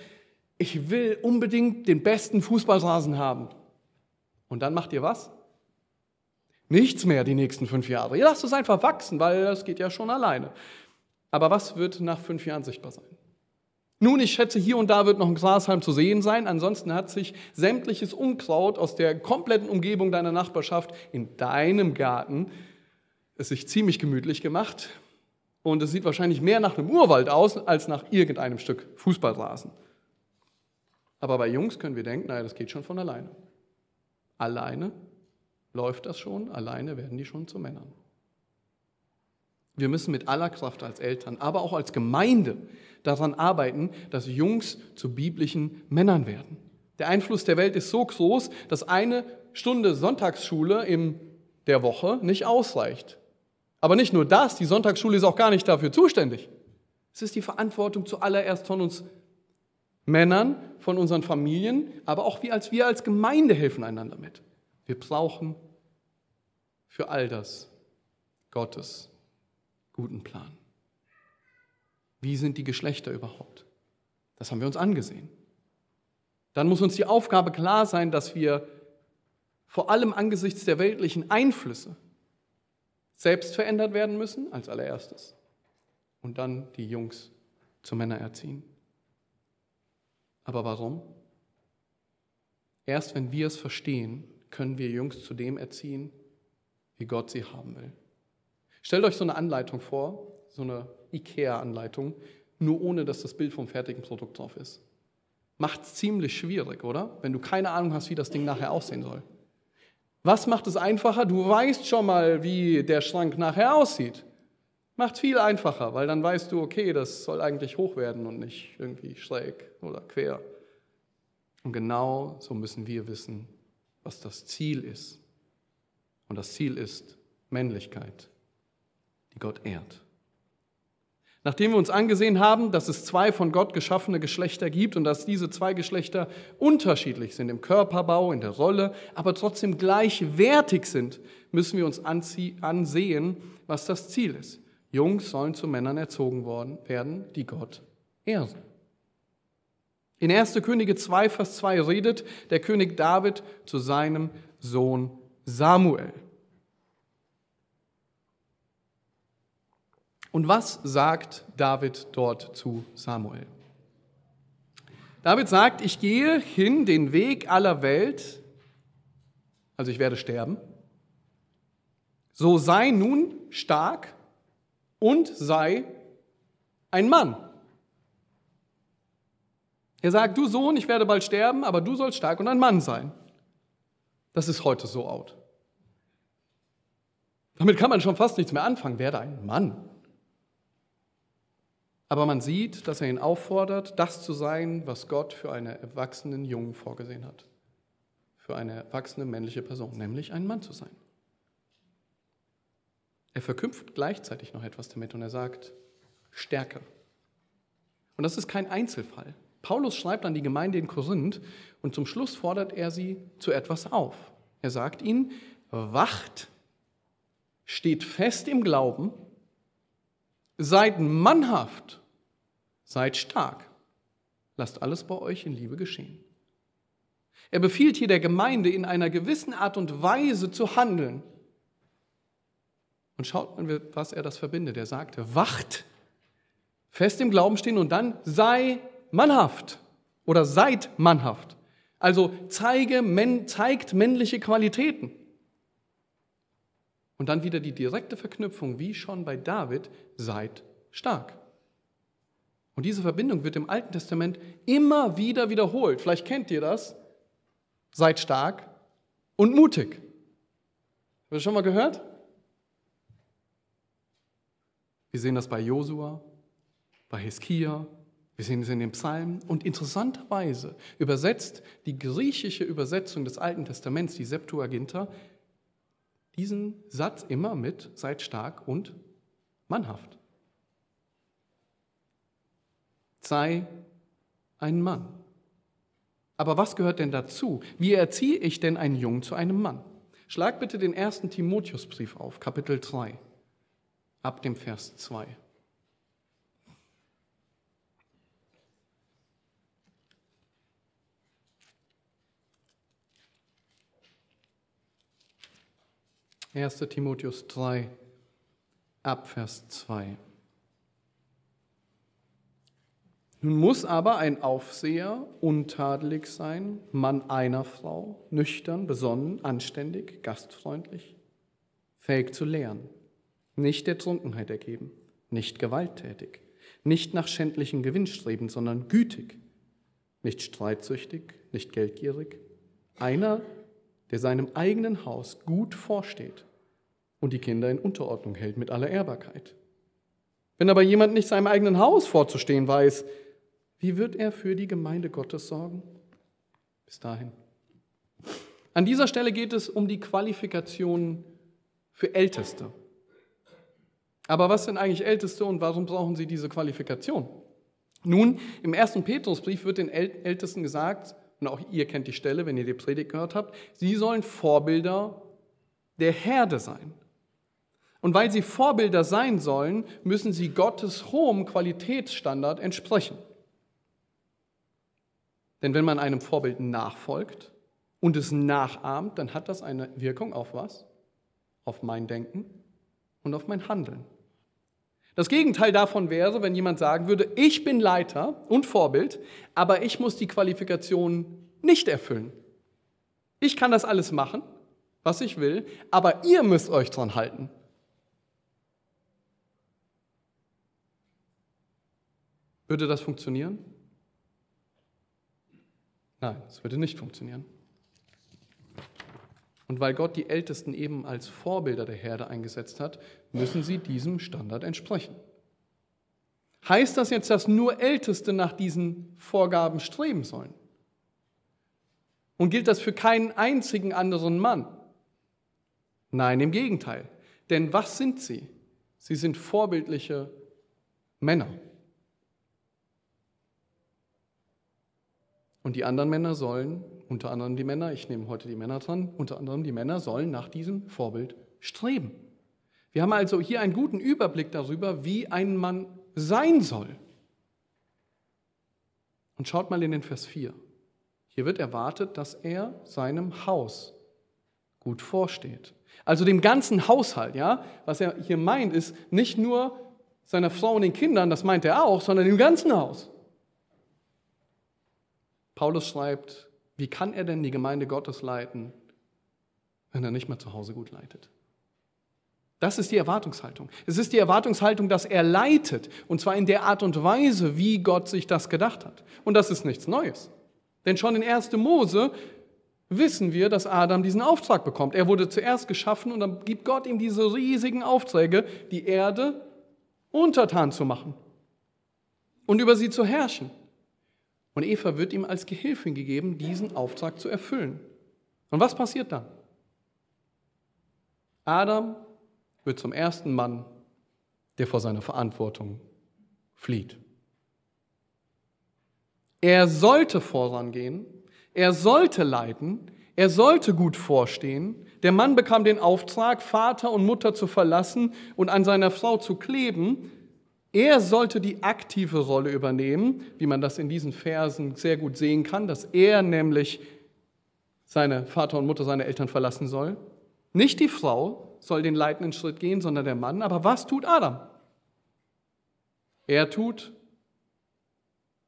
[SPEAKER 1] ich will unbedingt den besten Fußballrasen haben. Und dann macht ihr was? Nichts mehr die nächsten fünf Jahre. Ihr lasst es einfach wachsen, weil das geht ja schon alleine. Aber was wird nach fünf Jahren sichtbar sein? Nun, ich schätze, hier und da wird noch ein Grashalm zu sehen sein. Ansonsten hat sich sämtliches Unkraut aus der kompletten Umgebung deiner Nachbarschaft in deinem Garten es sich ziemlich gemütlich gemacht. Und es sieht wahrscheinlich mehr nach einem Urwald aus als nach irgendeinem Stück Fußballrasen. Aber bei Jungs können wir denken, naja, das geht schon von alleine. Alleine läuft das schon, alleine werden die schon zu Männern. Wir müssen mit aller Kraft als Eltern, aber auch als Gemeinde daran arbeiten, dass Jungs zu biblischen Männern werden. Der Einfluss der Welt ist so groß, dass eine Stunde Sonntagsschule in der Woche nicht ausreicht. Aber nicht nur das, die Sonntagsschule ist auch gar nicht dafür zuständig. Es ist die Verantwortung zuallererst von uns Männern, von unseren Familien, aber auch wir als wir als Gemeinde helfen einander mit. Wir brauchen für all das Gottes guten Plan. Wie sind die Geschlechter überhaupt? Das haben wir uns angesehen. Dann muss uns die Aufgabe klar sein, dass wir vor allem angesichts der weltlichen Einflüsse selbst verändert werden müssen als allererstes und dann die Jungs zu Männer erziehen. Aber warum? Erst wenn wir es verstehen, können wir Jungs zu dem erziehen, wie Gott sie haben will. Stellt euch so eine Anleitung vor, so eine IKEA-Anleitung, nur ohne dass das Bild vom fertigen Produkt drauf ist. Macht es ziemlich schwierig, oder? Wenn du keine Ahnung hast, wie das Ding nachher aussehen soll. Was macht es einfacher? Du weißt schon mal, wie der Schrank nachher aussieht. Macht viel einfacher, weil dann weißt du, okay, das soll eigentlich hoch werden und nicht irgendwie schräg oder quer. Und genau so müssen wir wissen, was das Ziel ist. Und das Ziel ist Männlichkeit, die Gott ehrt. Nachdem wir uns angesehen haben, dass es zwei von Gott geschaffene Geschlechter gibt und dass diese zwei Geschlechter unterschiedlich sind im Körperbau, in der Rolle, aber trotzdem gleichwertig sind, müssen wir uns ansehen, was das Ziel ist. Jungs sollen zu Männern erzogen worden werden, die Gott ehren. In 1. Könige 2, Vers 2 redet der König David zu seinem Sohn Samuel. Und was sagt David dort zu Samuel? David sagt, ich gehe hin den Weg aller Welt, also ich werde sterben, so sei nun stark und sei ein Mann. Er sagt, du Sohn, ich werde bald sterben, aber du sollst stark und ein Mann sein. Das ist heute so out. Damit kann man schon fast nichts mehr anfangen. Werde ein Mann. Aber man sieht, dass er ihn auffordert, das zu sein, was Gott für einen erwachsenen Jungen vorgesehen hat. Für eine erwachsene männliche Person, nämlich ein Mann zu sein. Er verknüpft gleichzeitig noch etwas damit und er sagt, Stärke. Und das ist kein Einzelfall. Paulus schreibt an die Gemeinde in Korinth und zum Schluss fordert er sie zu etwas auf. Er sagt ihnen, wacht, steht fest im Glauben, seid mannhaft, seid stark, lasst alles bei euch in Liebe geschehen. Er befiehlt hier der Gemeinde in einer gewissen Art und Weise zu handeln, und schaut mal, was er das verbindet. Er sagte, wacht, fest im Glauben stehen und dann sei mannhaft oder seid mannhaft. Also zeige, zeigt männliche Qualitäten. Und dann wieder die direkte Verknüpfung, wie schon bei David, seid stark. Und diese Verbindung wird im Alten Testament immer wieder wiederholt. Vielleicht kennt ihr das. Seid stark und mutig. Habt ihr das schon mal gehört? Wir sehen das bei Josua, bei Hiskia, wir sehen es in den Psalmen. Und interessanterweise übersetzt die griechische Übersetzung des Alten Testaments, die Septuaginta, diesen Satz immer mit seid stark und mannhaft. Sei ein Mann. Aber was gehört denn dazu? Wie erziehe ich denn einen Jungen zu einem Mann? Schlag bitte den ersten Timotheusbrief auf, Kapitel 3, ab dem Vers 2. Erster Timotheus 3, ab Vers 2. Nun muss aber ein Aufseher untadelig sein, Mann einer Frau, nüchtern, besonnen, anständig, gastfreundlich, fähig zu lehren, nicht der Trunkenheit ergeben, nicht gewalttätig, nicht nach schändlichen Gewinn strebend, sondern gütig, nicht streitsüchtig, nicht geldgierig, einer, der seinem eigenen Haus gut vorsteht und die Kinder in Unterordnung hält mit aller Ehrbarkeit. Wenn aber jemand nicht seinem eigenen Haus vorzustehen weiß, wie wird er für die Gemeinde Gottes sorgen? Bis dahin. An dieser Stelle geht es um die Qualifikation für Älteste. Aber was sind eigentlich Älteste und warum brauchen sie diese Qualifikation? Nun, im ersten Petrusbrief wird den Ältesten gesagt, und auch ihr kennt die Stelle, wenn ihr die Predigt gehört habt, sie sollen Vorbilder der Herde sein. Und weil sie Vorbilder sein sollen, müssen sie Gottes hohem Qualitätsstandard entsprechen. Denn wenn man einem Vorbild nachfolgt und es nachahmt, dann hat das eine Wirkung auf was? Auf mein Denken und auf mein Handeln. Das Gegenteil davon wäre, wenn jemand sagen würde, ich bin Leiter und Vorbild, aber ich muss die Qualifikation nicht erfüllen. Ich kann das alles machen, was ich will, aber ihr müsst euch dran halten. Würde das funktionieren? Nein, es würde nicht funktionieren. Und weil Gott die Ältesten eben als Vorbilder der Herde eingesetzt hat, müssen sie diesem Standard entsprechen. Heißt das jetzt, dass nur Älteste nach diesen Vorgaben streben sollen? Und gilt das für keinen einzigen anderen Mann? Nein, im Gegenteil. Denn was sind sie? Sie sind vorbildliche Männer. Und die anderen Männer sollen, unter anderem die Männer, ich nehme heute die Männer dran, unter anderem die Männer sollen nach diesem Vorbild streben. Wir haben also hier einen guten Überblick darüber, wie ein Mann sein soll. Und schaut mal in den Vers 4. Hier wird erwartet, dass er seinem Haus gut vorsteht. Also dem ganzen Haushalt, ja? Was er hier meint, ist nicht nur seiner Frau und den Kindern, das meint er auch, sondern dem ganzen Haus. Paulus schreibt, wie kann er denn die Gemeinde Gottes leiten, wenn er nicht mehr zu Hause gut leitet? Das ist die Erwartungshaltung. Es ist die Erwartungshaltung, dass er leitet, und zwar in der Art und Weise, wie Gott sich das gedacht hat. Und das ist nichts Neues. Denn schon in 1. Mose wissen wir, dass Adam diesen Auftrag bekommt. Er wurde zuerst geschaffen und dann gibt Gott ihm diese riesigen Aufträge, die Erde untertan zu machen und über sie zu herrschen. Und Eva wird ihm als Gehilfin gegeben, diesen Auftrag zu erfüllen. Und was passiert dann? Adam wird zum ersten Mann, der vor seiner Verantwortung flieht. Er sollte vorangehen, er sollte leiten, er sollte gut vorstehen. Der Mann bekam den Auftrag, Vater und Mutter zu verlassen und an seiner Frau zu kleben, er sollte die aktive Rolle übernehmen, wie man das in diesen Versen sehr gut sehen kann, dass er nämlich seine Vater und Mutter, seine Eltern verlassen soll. Nicht die Frau soll den leitenden Schritt gehen, sondern der Mann. Aber was tut Adam? Er tut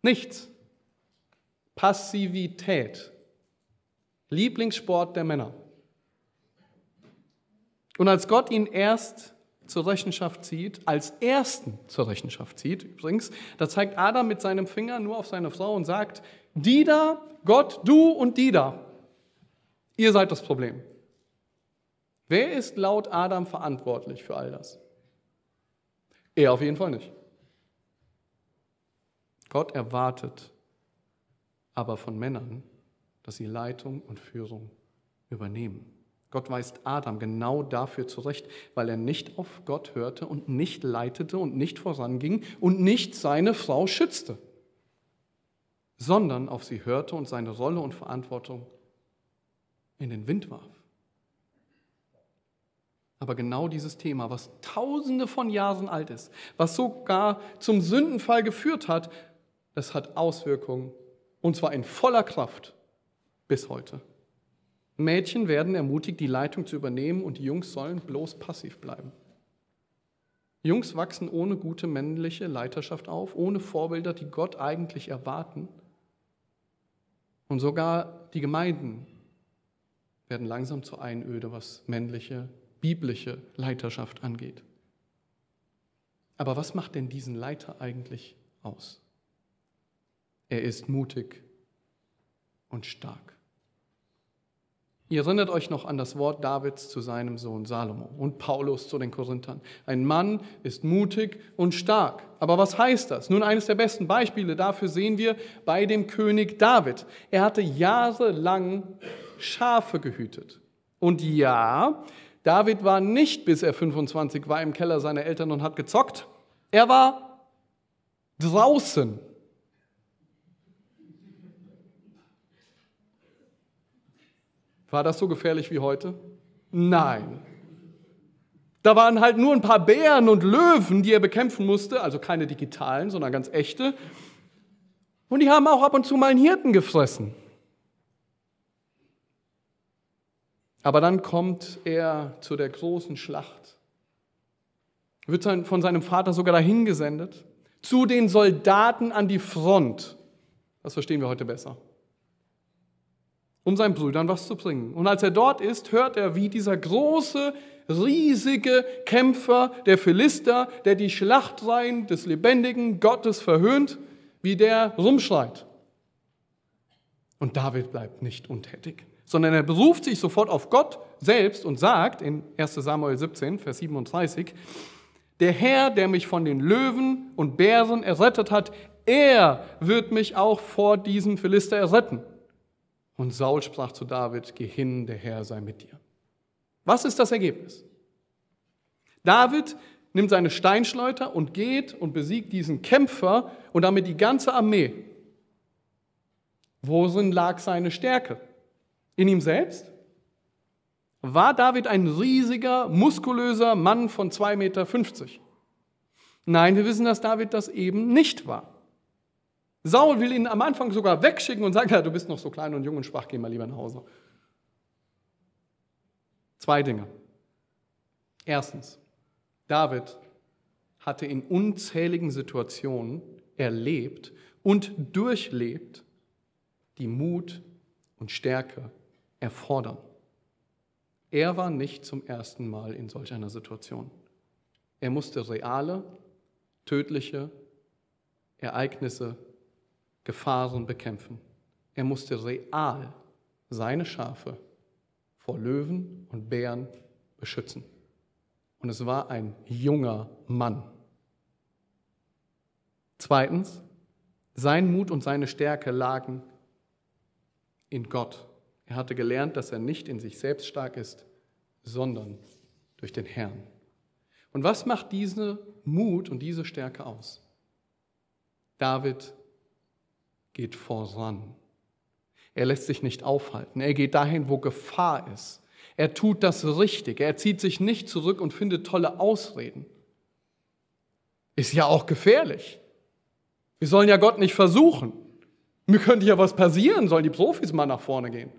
[SPEAKER 1] nichts. Passivität. Lieblingssport der Männer. Und als Gott ihn erst zur Rechenschaft zieht, als ersten zur Rechenschaft zieht, übrigens, da zeigt Adam mit seinem Finger nur auf seine Frau und sagt, die da, Gott, du und die da, ihr seid das Problem. Wer ist laut Adam verantwortlich für all das? Er auf jeden Fall nicht. Gott erwartet aber von Männern, dass sie Leitung und Führung übernehmen. Gott weist Adam genau dafür zurecht, weil er nicht auf Gott hörte und nicht leitete und nicht voranging und nicht seine Frau schützte, sondern auf sie hörte und seine Rolle und Verantwortung in den Wind warf. Aber genau dieses Thema, was tausende von Jahren alt ist, was sogar zum Sündenfall geführt hat, das hat Auswirkungen und zwar in voller Kraft bis heute. Mädchen werden ermutigt, die Leitung zu übernehmen und die Jungs sollen bloß passiv bleiben. Jungs wachsen ohne gute männliche Leiterschaft auf, ohne Vorbilder, die Gott eigentlich erwarten. Und sogar die Gemeinden werden langsam zur Einöde, was männliche, biblische Leiterschaft angeht. Aber was macht denn diesen Leiter eigentlich aus? Er ist mutig und stark. Ihr erinnert euch noch an das Wort Davids zu seinem Sohn Salomo und Paulus zu den Korinthern. Ein Mann ist mutig und stark. Aber was heißt das? Nun, eines der besten Beispiele dafür sehen wir bei dem König David. Er hatte jahrelang Schafe gehütet. Und ja, David war nicht, bis er 25 war, im Keller seiner Eltern und hat gezockt. Er war draußen War das so gefährlich wie heute? Nein. Da waren halt nur ein paar Bären und Löwen, die er bekämpfen musste, also keine digitalen, sondern ganz echte. Und die haben auch ab und zu mal einen Hirten gefressen. Aber dann kommt er zu der großen Schlacht, wird von seinem Vater sogar dahin gesendet, zu den Soldaten an die Front. Das verstehen wir heute besser um seinen Brüdern was zu bringen. Und als er dort ist, hört er, wie dieser große, riesige Kämpfer der Philister, der die Schlachtreihen des lebendigen Gottes verhöhnt, wie der rumschreit. Und David bleibt nicht untätig, sondern er beruft sich sofort auf Gott selbst und sagt in 1 Samuel 17, Vers 37, der Herr, der mich von den Löwen und Bären errettet hat, er wird mich auch vor diesem Philister erretten. Und Saul sprach zu David, geh hin, der Herr sei mit dir. Was ist das Ergebnis? David nimmt seine Steinschleuter und geht und besiegt diesen Kämpfer und damit die ganze Armee. Worin lag seine Stärke? In ihm selbst? War David ein riesiger, muskulöser Mann von 2,50 Meter? Nein, wir wissen, dass David das eben nicht war. Saul will ihn am Anfang sogar wegschicken und sagt, ja, du bist noch so klein und jung und schwach, geh mal lieber nach Hause. Zwei Dinge. Erstens, David hatte in unzähligen Situationen erlebt und durchlebt, die Mut und Stärke erfordern. Er war nicht zum ersten Mal in solch einer Situation. Er musste reale, tödliche Ereignisse Gefahren bekämpfen. Er musste real seine Schafe vor Löwen und Bären beschützen. Und es war ein junger Mann. Zweitens, sein Mut und seine Stärke lagen in Gott. Er hatte gelernt, dass er nicht in sich selbst stark ist, sondern durch den Herrn. Und was macht diese Mut und diese Stärke aus? David geht voran. Er lässt sich nicht aufhalten. Er geht dahin, wo Gefahr ist. Er tut das Richtige. Er zieht sich nicht zurück und findet tolle Ausreden. Ist ja auch gefährlich. Wir sollen ja Gott nicht versuchen. Mir könnte ja was passieren, sollen die Profis mal nach vorne gehen.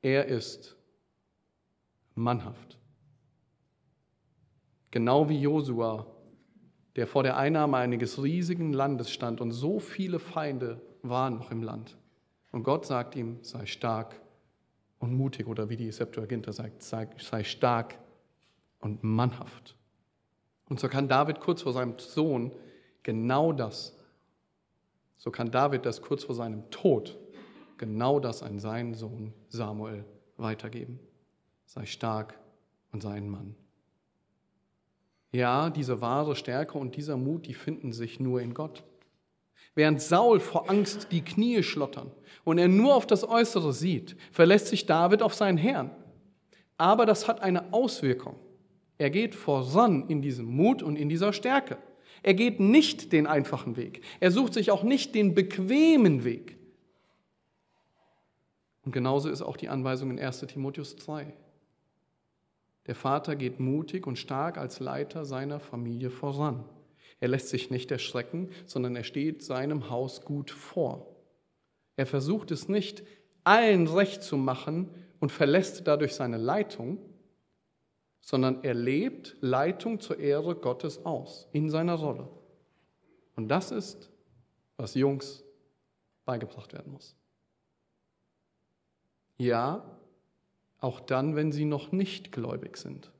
[SPEAKER 1] Er ist mannhaft. Genau wie Josua der vor der Einnahme eines riesigen Landes stand und so viele Feinde waren noch im Land. Und Gott sagt ihm, sei stark und mutig, oder wie die Septuaginta sagt, sei stark und mannhaft. Und so kann David kurz vor seinem Sohn genau das, so kann David das kurz vor seinem Tod, genau das an seinen Sohn Samuel weitergeben. Sei stark und sei ein Mann. Ja, diese wahre Stärke und dieser Mut, die finden sich nur in Gott. Während Saul vor Angst die Knie schlottern und er nur auf das Äußere sieht, verlässt sich David auf seinen Herrn. Aber das hat eine Auswirkung. Er geht voran in diesem Mut und in dieser Stärke. Er geht nicht den einfachen Weg. Er sucht sich auch nicht den bequemen Weg. Und genauso ist auch die Anweisung in 1 Timotheus 2. Der Vater geht mutig und stark als Leiter seiner Familie voran. Er lässt sich nicht erschrecken, sondern er steht seinem Haus gut vor. Er versucht es nicht, allen recht zu machen und verlässt dadurch seine Leitung, sondern er lebt Leitung zur Ehre Gottes aus in seiner Rolle. Und das ist, was Jungs beigebracht werden muss. Ja, auch dann, wenn sie noch nicht gläubig sind.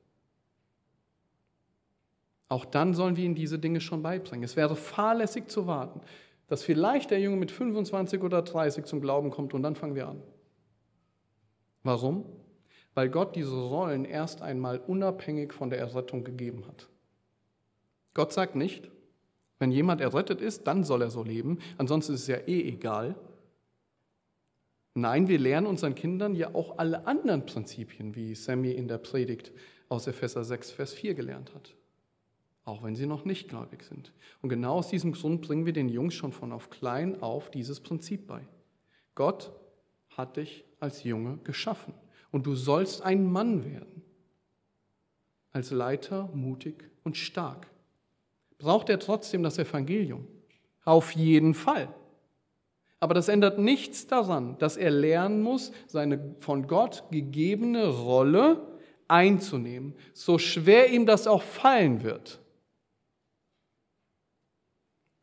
[SPEAKER 1] Auch dann sollen wir ihnen diese Dinge schon beibringen. Es wäre fahrlässig zu warten, dass vielleicht der Junge mit 25 oder 30 zum Glauben kommt und dann fangen wir an. Warum? Weil Gott diese Rollen erst einmal unabhängig von der Errettung gegeben hat. Gott sagt nicht, wenn jemand errettet ist, dann soll er so leben, ansonsten ist es ja eh egal. Nein, wir lernen unseren Kindern ja auch alle anderen Prinzipien, wie Sammy in der Predigt aus Epheser 6, Vers 4 gelernt hat. Auch wenn sie noch nicht gläubig sind. Und genau aus diesem Grund bringen wir den Jungs schon von auf klein auf dieses Prinzip bei. Gott hat dich als Junge geschaffen und du sollst ein Mann werden. Als Leiter mutig und stark. Braucht er trotzdem das Evangelium? Auf jeden Fall. Aber das ändert nichts daran, dass er lernen muss, seine von Gott gegebene Rolle einzunehmen, so schwer ihm das auch fallen wird.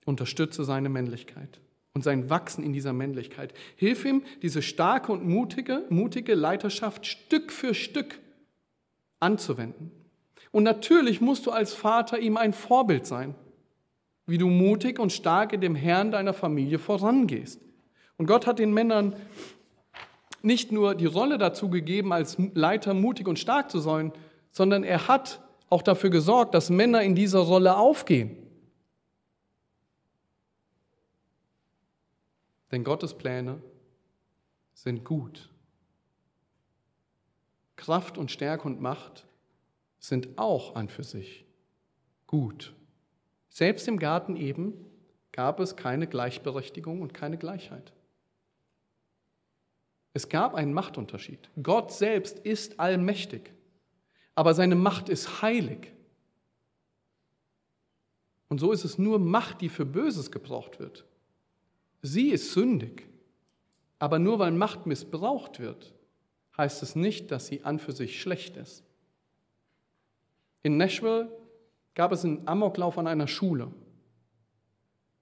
[SPEAKER 1] Unterstütze seine Männlichkeit und sein Wachsen in dieser Männlichkeit. Hilf ihm, diese starke und mutige, mutige Leiterschaft Stück für Stück anzuwenden. Und natürlich musst du als Vater ihm ein Vorbild sein, wie du mutig und stark in dem Herrn deiner Familie vorangehst. Und Gott hat den Männern nicht nur die Rolle dazu gegeben, als Leiter mutig und stark zu sein, sondern er hat auch dafür gesorgt, dass Männer in dieser Rolle aufgehen. Denn Gottes Pläne sind gut. Kraft und Stärke und Macht sind auch an für sich gut. Selbst im Garten eben gab es keine Gleichberechtigung und keine Gleichheit. Es gab einen Machtunterschied. Gott selbst ist allmächtig, aber seine Macht ist heilig. Und so ist es nur Macht, die für Böses gebraucht wird. Sie ist sündig, aber nur weil Macht missbraucht wird, heißt es nicht, dass sie an für sich schlecht ist. In Nashville gab es einen Amoklauf an einer Schule.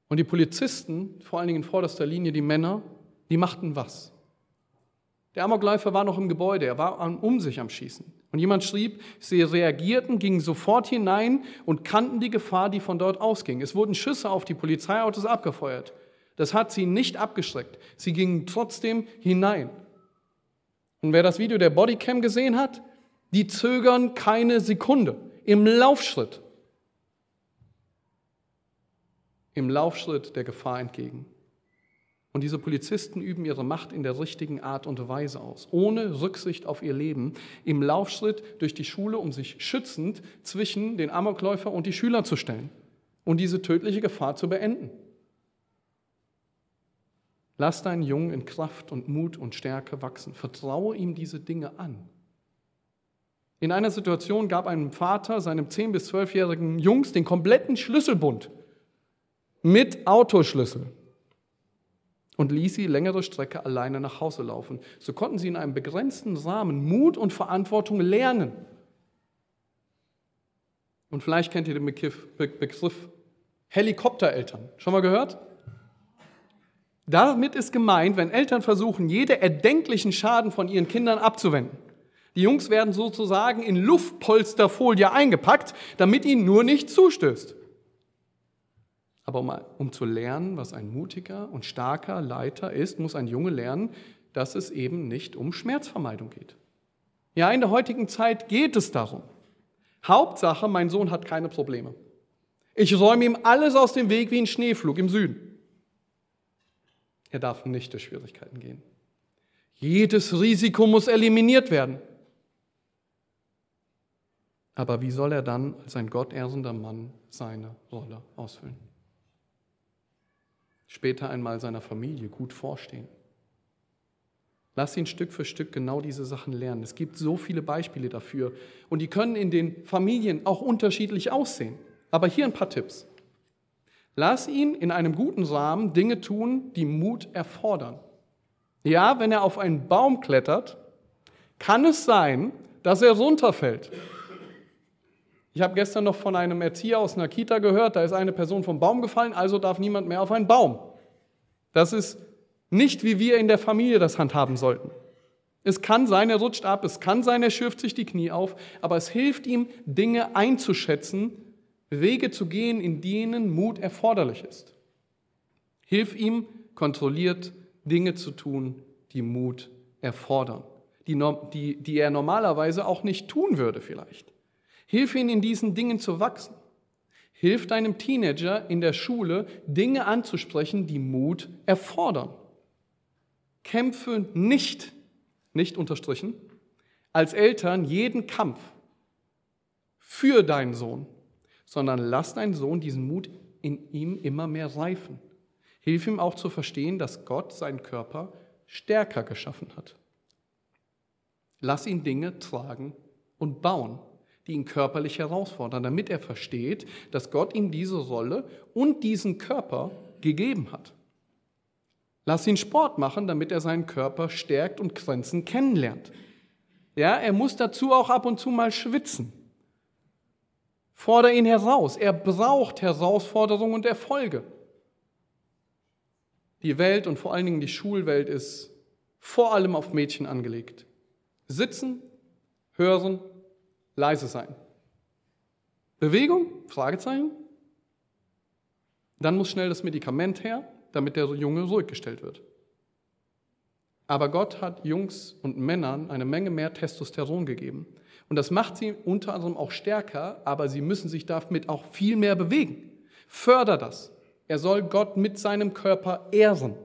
[SPEAKER 1] Und die Polizisten, vor allen Dingen in vorderster Linie die Männer, die machten was? Der Amokläufer war noch im Gebäude, er war um sich am Schießen. Und jemand schrieb, sie reagierten, gingen sofort hinein und kannten die Gefahr, die von dort ausging. Es wurden Schüsse auf die Polizeiautos abgefeuert. Das hat sie nicht abgeschreckt. Sie gingen trotzdem hinein. Und wer das Video der Bodycam gesehen hat, die zögern keine Sekunde im Laufschritt. Im Laufschritt der Gefahr entgegen. Und diese Polizisten üben ihre Macht in der richtigen Art und Weise aus, ohne Rücksicht auf ihr Leben, im Laufschritt durch die Schule, um sich schützend zwischen den Amokläufer und die Schüler zu stellen und diese tödliche Gefahr zu beenden. Lass deinen Jungen in Kraft und Mut und Stärke wachsen. Vertraue ihm diese Dinge an. In einer Situation gab ein Vater seinem 10- bis 12-jährigen Jungs den kompletten Schlüsselbund mit Autoschlüssel und ließ sie längere Strecke alleine nach Hause laufen. So konnten sie in einem begrenzten Rahmen Mut und Verantwortung lernen. Und vielleicht kennt ihr den Begriff, Begriff Helikoptereltern. Schon mal gehört? Damit ist gemeint, wenn Eltern versuchen, jede erdenklichen Schaden von ihren Kindern abzuwenden. Die Jungs werden sozusagen in Luftpolsterfolie eingepackt, damit ihnen nur nicht zustößt. Aber um, um, zu lernen, was ein mutiger und starker Leiter ist, muss ein Junge lernen, dass es eben nicht um Schmerzvermeidung geht. Ja, in der heutigen Zeit geht es darum. Hauptsache, mein Sohn hat keine Probleme. Ich räume ihm alles aus dem Weg wie ein Schneeflug im Süden. Er darf nicht durch Schwierigkeiten gehen. Jedes Risiko muss eliminiert werden. Aber wie soll er dann als ein gottehrender Mann seine Rolle ausfüllen? Später einmal seiner Familie gut vorstehen. Lass ihn Stück für Stück genau diese Sachen lernen. Es gibt so viele Beispiele dafür und die können in den Familien auch unterschiedlich aussehen. Aber hier ein paar Tipps. Lass ihn in einem guten Rahmen Dinge tun, die Mut erfordern. Ja, wenn er auf einen Baum klettert, kann es sein, dass er runterfällt. Ich habe gestern noch von einem Erzieher aus einer Kita gehört, da ist eine Person vom Baum gefallen, also darf niemand mehr auf einen Baum. Das ist nicht, wie wir in der Familie das handhaben sollten. Es kann sein, er rutscht ab, es kann sein, er schürft sich die Knie auf, aber es hilft ihm, Dinge einzuschätzen, Wege zu gehen, in denen Mut erforderlich ist. Hilf ihm, kontrolliert Dinge zu tun, die Mut erfordern, die, die, die er normalerweise auch nicht tun würde vielleicht. Hilf ihm, in diesen Dingen zu wachsen. Hilf deinem Teenager in der Schule, Dinge anzusprechen, die Mut erfordern. Kämpfe nicht, nicht unterstrichen, als Eltern jeden Kampf für deinen Sohn, sondern lass deinen Sohn diesen Mut in ihm immer mehr reifen. Hilf ihm auch zu verstehen, dass Gott seinen Körper stärker geschaffen hat. Lass ihn Dinge tragen und bauen, die ihn körperlich herausfordern, damit er versteht, dass Gott ihm diese Rolle und diesen Körper gegeben hat. Lass ihn Sport machen, damit er seinen Körper stärkt und Grenzen kennenlernt. Ja, er muss dazu auch ab und zu mal schwitzen. Fordere ihn heraus. Er braucht Herausforderungen und Erfolge. Die Welt und vor allen Dingen die Schulwelt ist vor allem auf Mädchen angelegt. Sitzen, hören, leise sein. Bewegung? Fragezeichen. Dann muss schnell das Medikament her damit der Junge ruhig gestellt wird. Aber Gott hat Jungs und Männern eine Menge mehr Testosteron gegeben. Und das macht sie unter anderem auch stärker, aber sie müssen sich damit auch viel mehr bewegen. Förder das. Er soll Gott mit seinem Körper ehren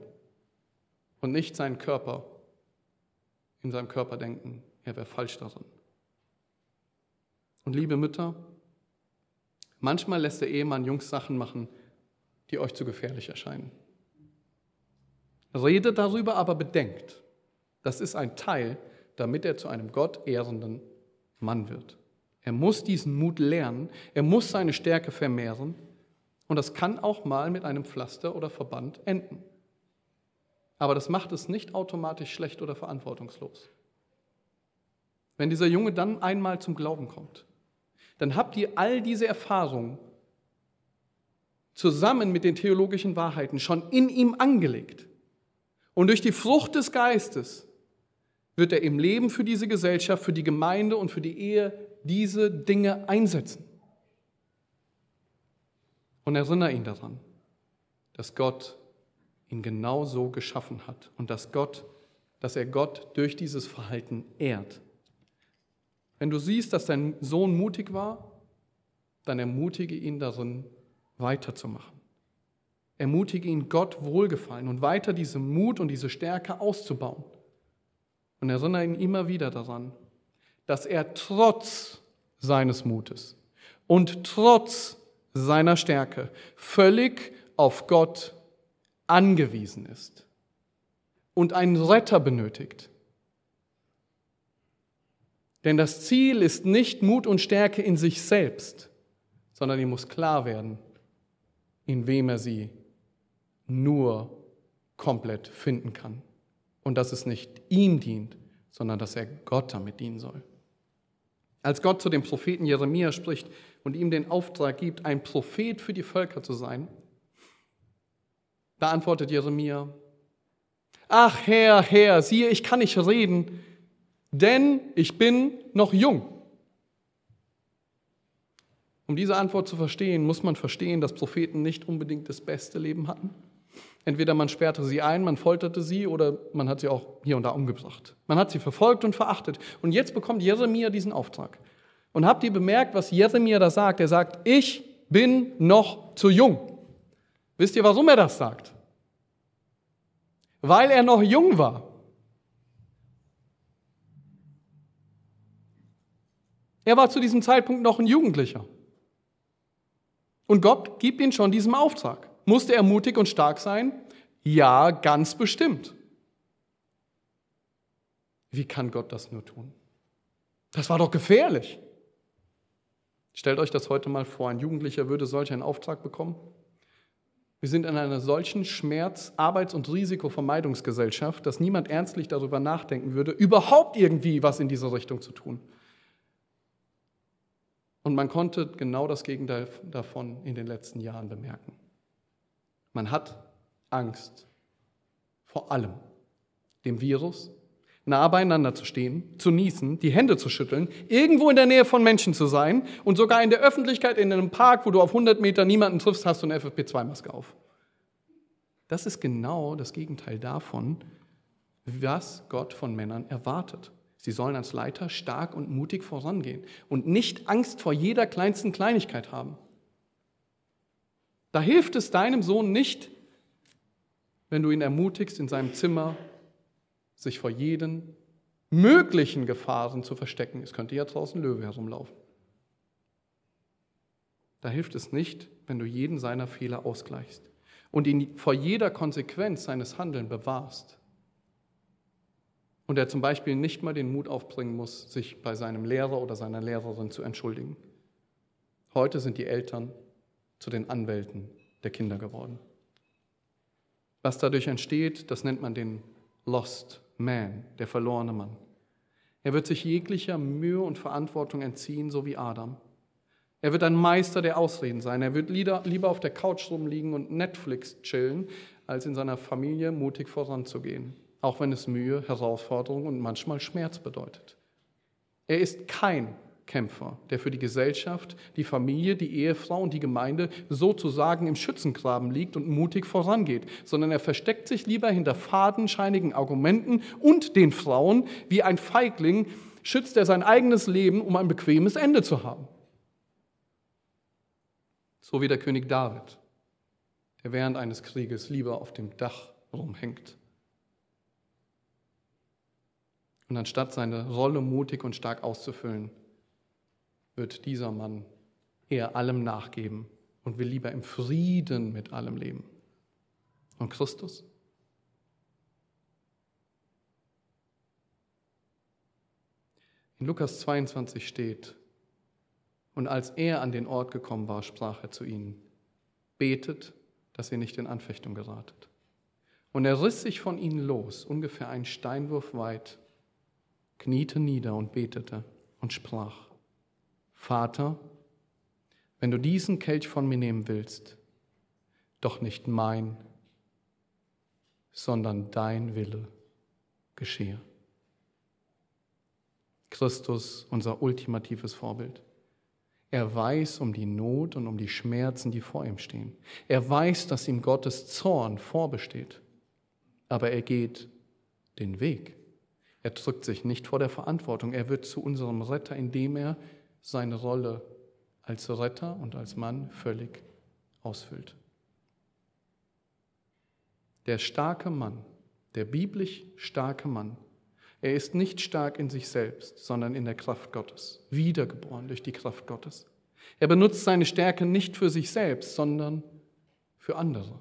[SPEAKER 1] und nicht seinen Körper in seinem Körper denken, er wäre falsch darin. Und liebe Mütter, manchmal lässt der Ehemann Jungs Sachen machen, die euch zu gefährlich erscheinen. Redet darüber, aber bedenkt, das ist ein Teil, damit er zu einem Gott ehrenden Mann wird. Er muss diesen Mut lernen, er muss seine Stärke vermehren und das kann auch mal mit einem Pflaster oder Verband enden. Aber das macht es nicht automatisch schlecht oder verantwortungslos. Wenn dieser Junge dann einmal zum Glauben kommt, dann habt ihr all diese Erfahrungen zusammen mit den theologischen Wahrheiten schon in ihm angelegt. Und durch die Frucht des Geistes wird er im Leben für diese Gesellschaft, für die Gemeinde und für die Ehe diese Dinge einsetzen. Und erinnere ihn daran, dass Gott ihn genau so geschaffen hat und dass Gott, dass er Gott durch dieses Verhalten ehrt. Wenn du siehst, dass dein Sohn mutig war, dann ermutige ihn darin, weiterzumachen. Ermutige ihn, Gott wohlgefallen und weiter diese Mut und diese Stärke auszubauen. Und erinnere ihn immer wieder daran, dass er trotz seines Mutes und trotz seiner Stärke völlig auf Gott angewiesen ist und einen Retter benötigt. Denn das Ziel ist nicht Mut und Stärke in sich selbst, sondern ihm muss klar werden, in wem er sie nur komplett finden kann. Und dass es nicht ihm dient, sondern dass er Gott damit dienen soll. Als Gott zu dem Propheten Jeremia spricht und ihm den Auftrag gibt, ein Prophet für die Völker zu sein, da antwortet Jeremia, Ach Herr, Herr, siehe, ich kann nicht reden, denn ich bin noch jung. Um diese Antwort zu verstehen, muss man verstehen, dass Propheten nicht unbedingt das beste Leben hatten. Entweder man sperrte sie ein, man folterte sie oder man hat sie auch hier und da umgebracht. Man hat sie verfolgt und verachtet. Und jetzt bekommt Jeremia diesen Auftrag. Und habt ihr bemerkt, was Jeremia da sagt? Er sagt, ich bin noch zu jung. Wisst ihr, warum er das sagt? Weil er noch jung war. Er war zu diesem Zeitpunkt noch ein Jugendlicher. Und Gott gibt ihm schon diesen Auftrag. Musste er mutig und stark sein? Ja, ganz bestimmt. Wie kann Gott das nur tun? Das war doch gefährlich. Stellt euch das heute mal vor, ein Jugendlicher würde solch einen Auftrag bekommen. Wir sind in einer solchen Schmerz-, Arbeits- und Risikovermeidungsgesellschaft, dass niemand ernstlich darüber nachdenken würde, überhaupt irgendwie was in diese Richtung zu tun. Und man konnte genau das Gegenteil davon in den letzten Jahren bemerken. Man hat Angst vor allem, dem Virus, nah beieinander zu stehen, zu niesen, die Hände zu schütteln, irgendwo in der Nähe von Menschen zu sein und sogar in der Öffentlichkeit, in einem Park, wo du auf 100 Meter niemanden triffst, hast du eine FFP2-Maske auf. Das ist genau das Gegenteil davon, was Gott von Männern erwartet. Sie sollen als Leiter stark und mutig vorangehen und nicht Angst vor jeder kleinsten Kleinigkeit haben. Da hilft es deinem Sohn nicht, wenn du ihn ermutigst, in seinem Zimmer sich vor jeden möglichen Gefahren zu verstecken. Es könnte ja draußen Löwe herumlaufen. Da hilft es nicht, wenn du jeden seiner Fehler ausgleichst und ihn vor jeder Konsequenz seines Handelns bewahrst und er zum Beispiel nicht mal den Mut aufbringen muss, sich bei seinem Lehrer oder seiner Lehrerin zu entschuldigen. Heute sind die Eltern zu den Anwälten der Kinder geworden. Was dadurch entsteht, das nennt man den Lost Man, der verlorene Mann. Er wird sich jeglicher Mühe und Verantwortung entziehen, so wie Adam. Er wird ein Meister der Ausreden sein. Er wird lieber auf der Couch rumliegen und Netflix chillen, als in seiner Familie mutig voranzugehen auch wenn es Mühe, Herausforderung und manchmal Schmerz bedeutet. Er ist kein Kämpfer, der für die Gesellschaft, die Familie, die Ehefrau und die Gemeinde sozusagen im Schützengraben liegt und mutig vorangeht, sondern er versteckt sich lieber hinter fadenscheinigen Argumenten und den Frauen. Wie ein Feigling schützt er sein eigenes Leben, um ein bequemes Ende zu haben. So wie der König David, der während eines Krieges lieber auf dem Dach rumhängt Und anstatt seine Rolle mutig und stark auszufüllen, wird dieser Mann eher allem nachgeben und will lieber im Frieden mit allem leben. Und Christus? In Lukas 22 steht, und als er an den Ort gekommen war, sprach er zu ihnen, betet, dass ihr nicht in Anfechtung geratet. Und er riss sich von ihnen los, ungefähr einen Steinwurf weit, kniete nieder und betete und sprach, Vater, wenn du diesen Kelch von mir nehmen willst, doch nicht mein, sondern dein Wille geschehe. Christus, unser ultimatives Vorbild. Er weiß um die Not und um die Schmerzen, die vor ihm stehen. Er weiß, dass ihm Gottes Zorn vorbesteht. Aber er geht den Weg. Er drückt sich nicht vor der Verantwortung. Er wird zu unserem Retter, indem er seine Rolle als Retter und als Mann völlig ausfüllt. Der starke Mann, der biblisch starke Mann, er ist nicht stark in sich selbst, sondern in der Kraft Gottes, wiedergeboren durch die Kraft Gottes. Er benutzt seine Stärke nicht für sich selbst, sondern für andere.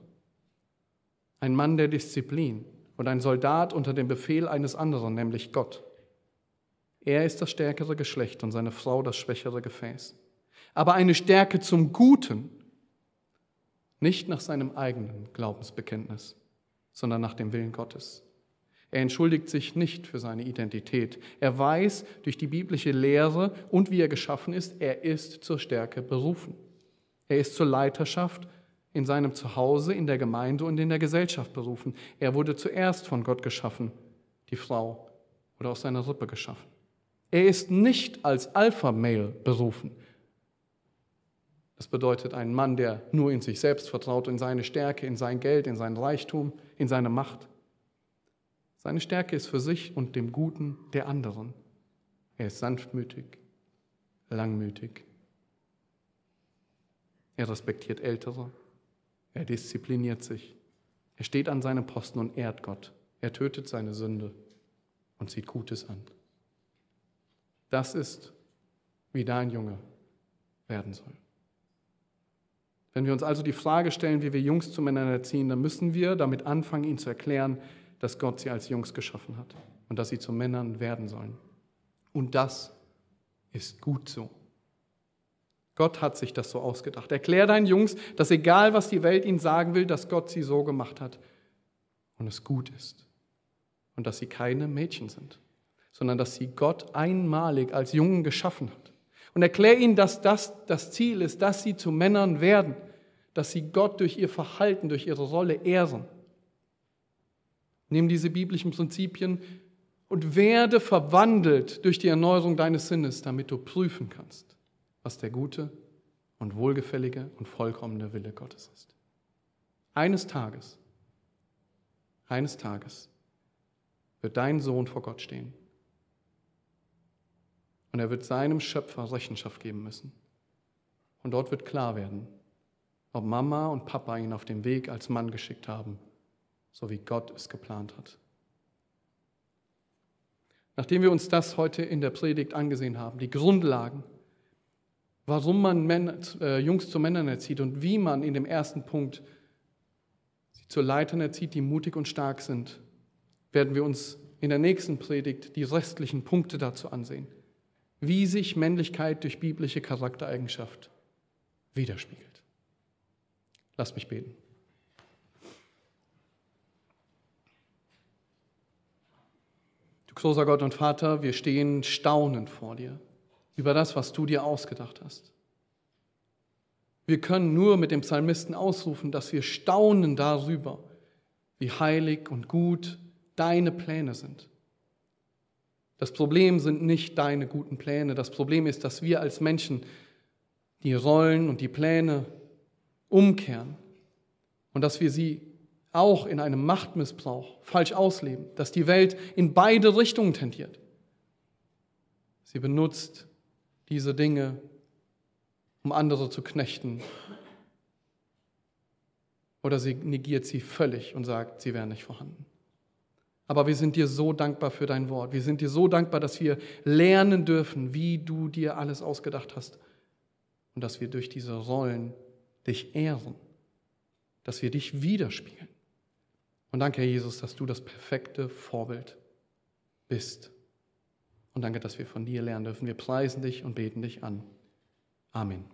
[SPEAKER 1] Ein Mann der Disziplin, und ein Soldat unter dem Befehl eines anderen, nämlich Gott. Er ist das stärkere Geschlecht und seine Frau das schwächere Gefäß. Aber eine Stärke zum Guten, nicht nach seinem eigenen Glaubensbekenntnis, sondern nach dem Willen Gottes. Er entschuldigt sich nicht für seine Identität. Er weiß durch die biblische Lehre und wie er geschaffen ist, er ist zur Stärke berufen. Er ist zur Leiterschaft in seinem Zuhause, in der Gemeinde und in der Gesellschaft berufen. Er wurde zuerst von Gott geschaffen, die Frau oder aus seiner Rippe geschaffen. Er ist nicht als Alpha-Male berufen. Das bedeutet ein Mann, der nur in sich selbst vertraut, in seine Stärke, in sein Geld, in sein Reichtum, in seine Macht. Seine Stärke ist für sich und dem Guten der anderen. Er ist sanftmütig, langmütig. Er respektiert Ältere. Er diszipliniert sich. Er steht an seinem Posten und ehrt Gott. Er tötet seine Sünde und sieht Gutes an. Das ist, wie dein Junge werden soll. Wenn wir uns also die Frage stellen, wie wir Jungs zu Männern erziehen, dann müssen wir damit anfangen, ihnen zu erklären, dass Gott sie als Jungs geschaffen hat und dass sie zu Männern werden sollen. Und das ist gut so. Gott hat sich das so ausgedacht. Erklär deinen Jungs, dass egal was die Welt ihnen sagen will, dass Gott sie so gemacht hat und es gut ist. Und dass sie keine Mädchen sind, sondern dass sie Gott einmalig als Jungen geschaffen hat. Und erklär ihnen, dass das das Ziel ist, dass sie zu Männern werden, dass sie Gott durch ihr Verhalten, durch ihre Rolle ehren. Nimm diese biblischen Prinzipien und werde verwandelt durch die Erneuerung deines Sinnes, damit du prüfen kannst, was der gute und wohlgefällige und vollkommene Wille Gottes ist. Eines Tages, eines Tages wird dein Sohn vor Gott stehen und er wird seinem Schöpfer Rechenschaft geben müssen. Und dort wird klar werden, ob Mama und Papa ihn auf dem Weg als Mann geschickt haben, so wie Gott es geplant hat. Nachdem wir uns das heute in der Predigt angesehen haben, die Grundlagen, warum man Männer, äh, Jungs zu Männern erzieht und wie man in dem ersten Punkt sie zu Leitern erzieht, die mutig und stark sind, werden wir uns in der nächsten Predigt die restlichen Punkte dazu ansehen wie sich Männlichkeit durch biblische Charaktereigenschaft widerspiegelt. Lass mich beten. Du großer Gott und Vater, wir stehen staunend vor dir über das, was du dir ausgedacht hast. Wir können nur mit dem Psalmisten ausrufen, dass wir staunen darüber, wie heilig und gut deine Pläne sind. Das Problem sind nicht deine guten Pläne. Das Problem ist, dass wir als Menschen die Rollen und die Pläne umkehren und dass wir sie auch in einem Machtmissbrauch falsch ausleben, dass die Welt in beide Richtungen tendiert. Sie benutzt diese Dinge, um andere zu knechten, oder sie negiert sie völlig und sagt, sie wären nicht vorhanden. Aber wir sind dir so dankbar für dein Wort. Wir sind dir so dankbar, dass wir lernen dürfen, wie du dir alles ausgedacht hast. Und dass wir durch diese Rollen dich ehren, dass wir dich widerspiegeln. Und danke, Herr Jesus, dass du das perfekte Vorbild bist. Und danke, dass wir von dir lernen dürfen. Wir preisen dich und beten dich an. Amen.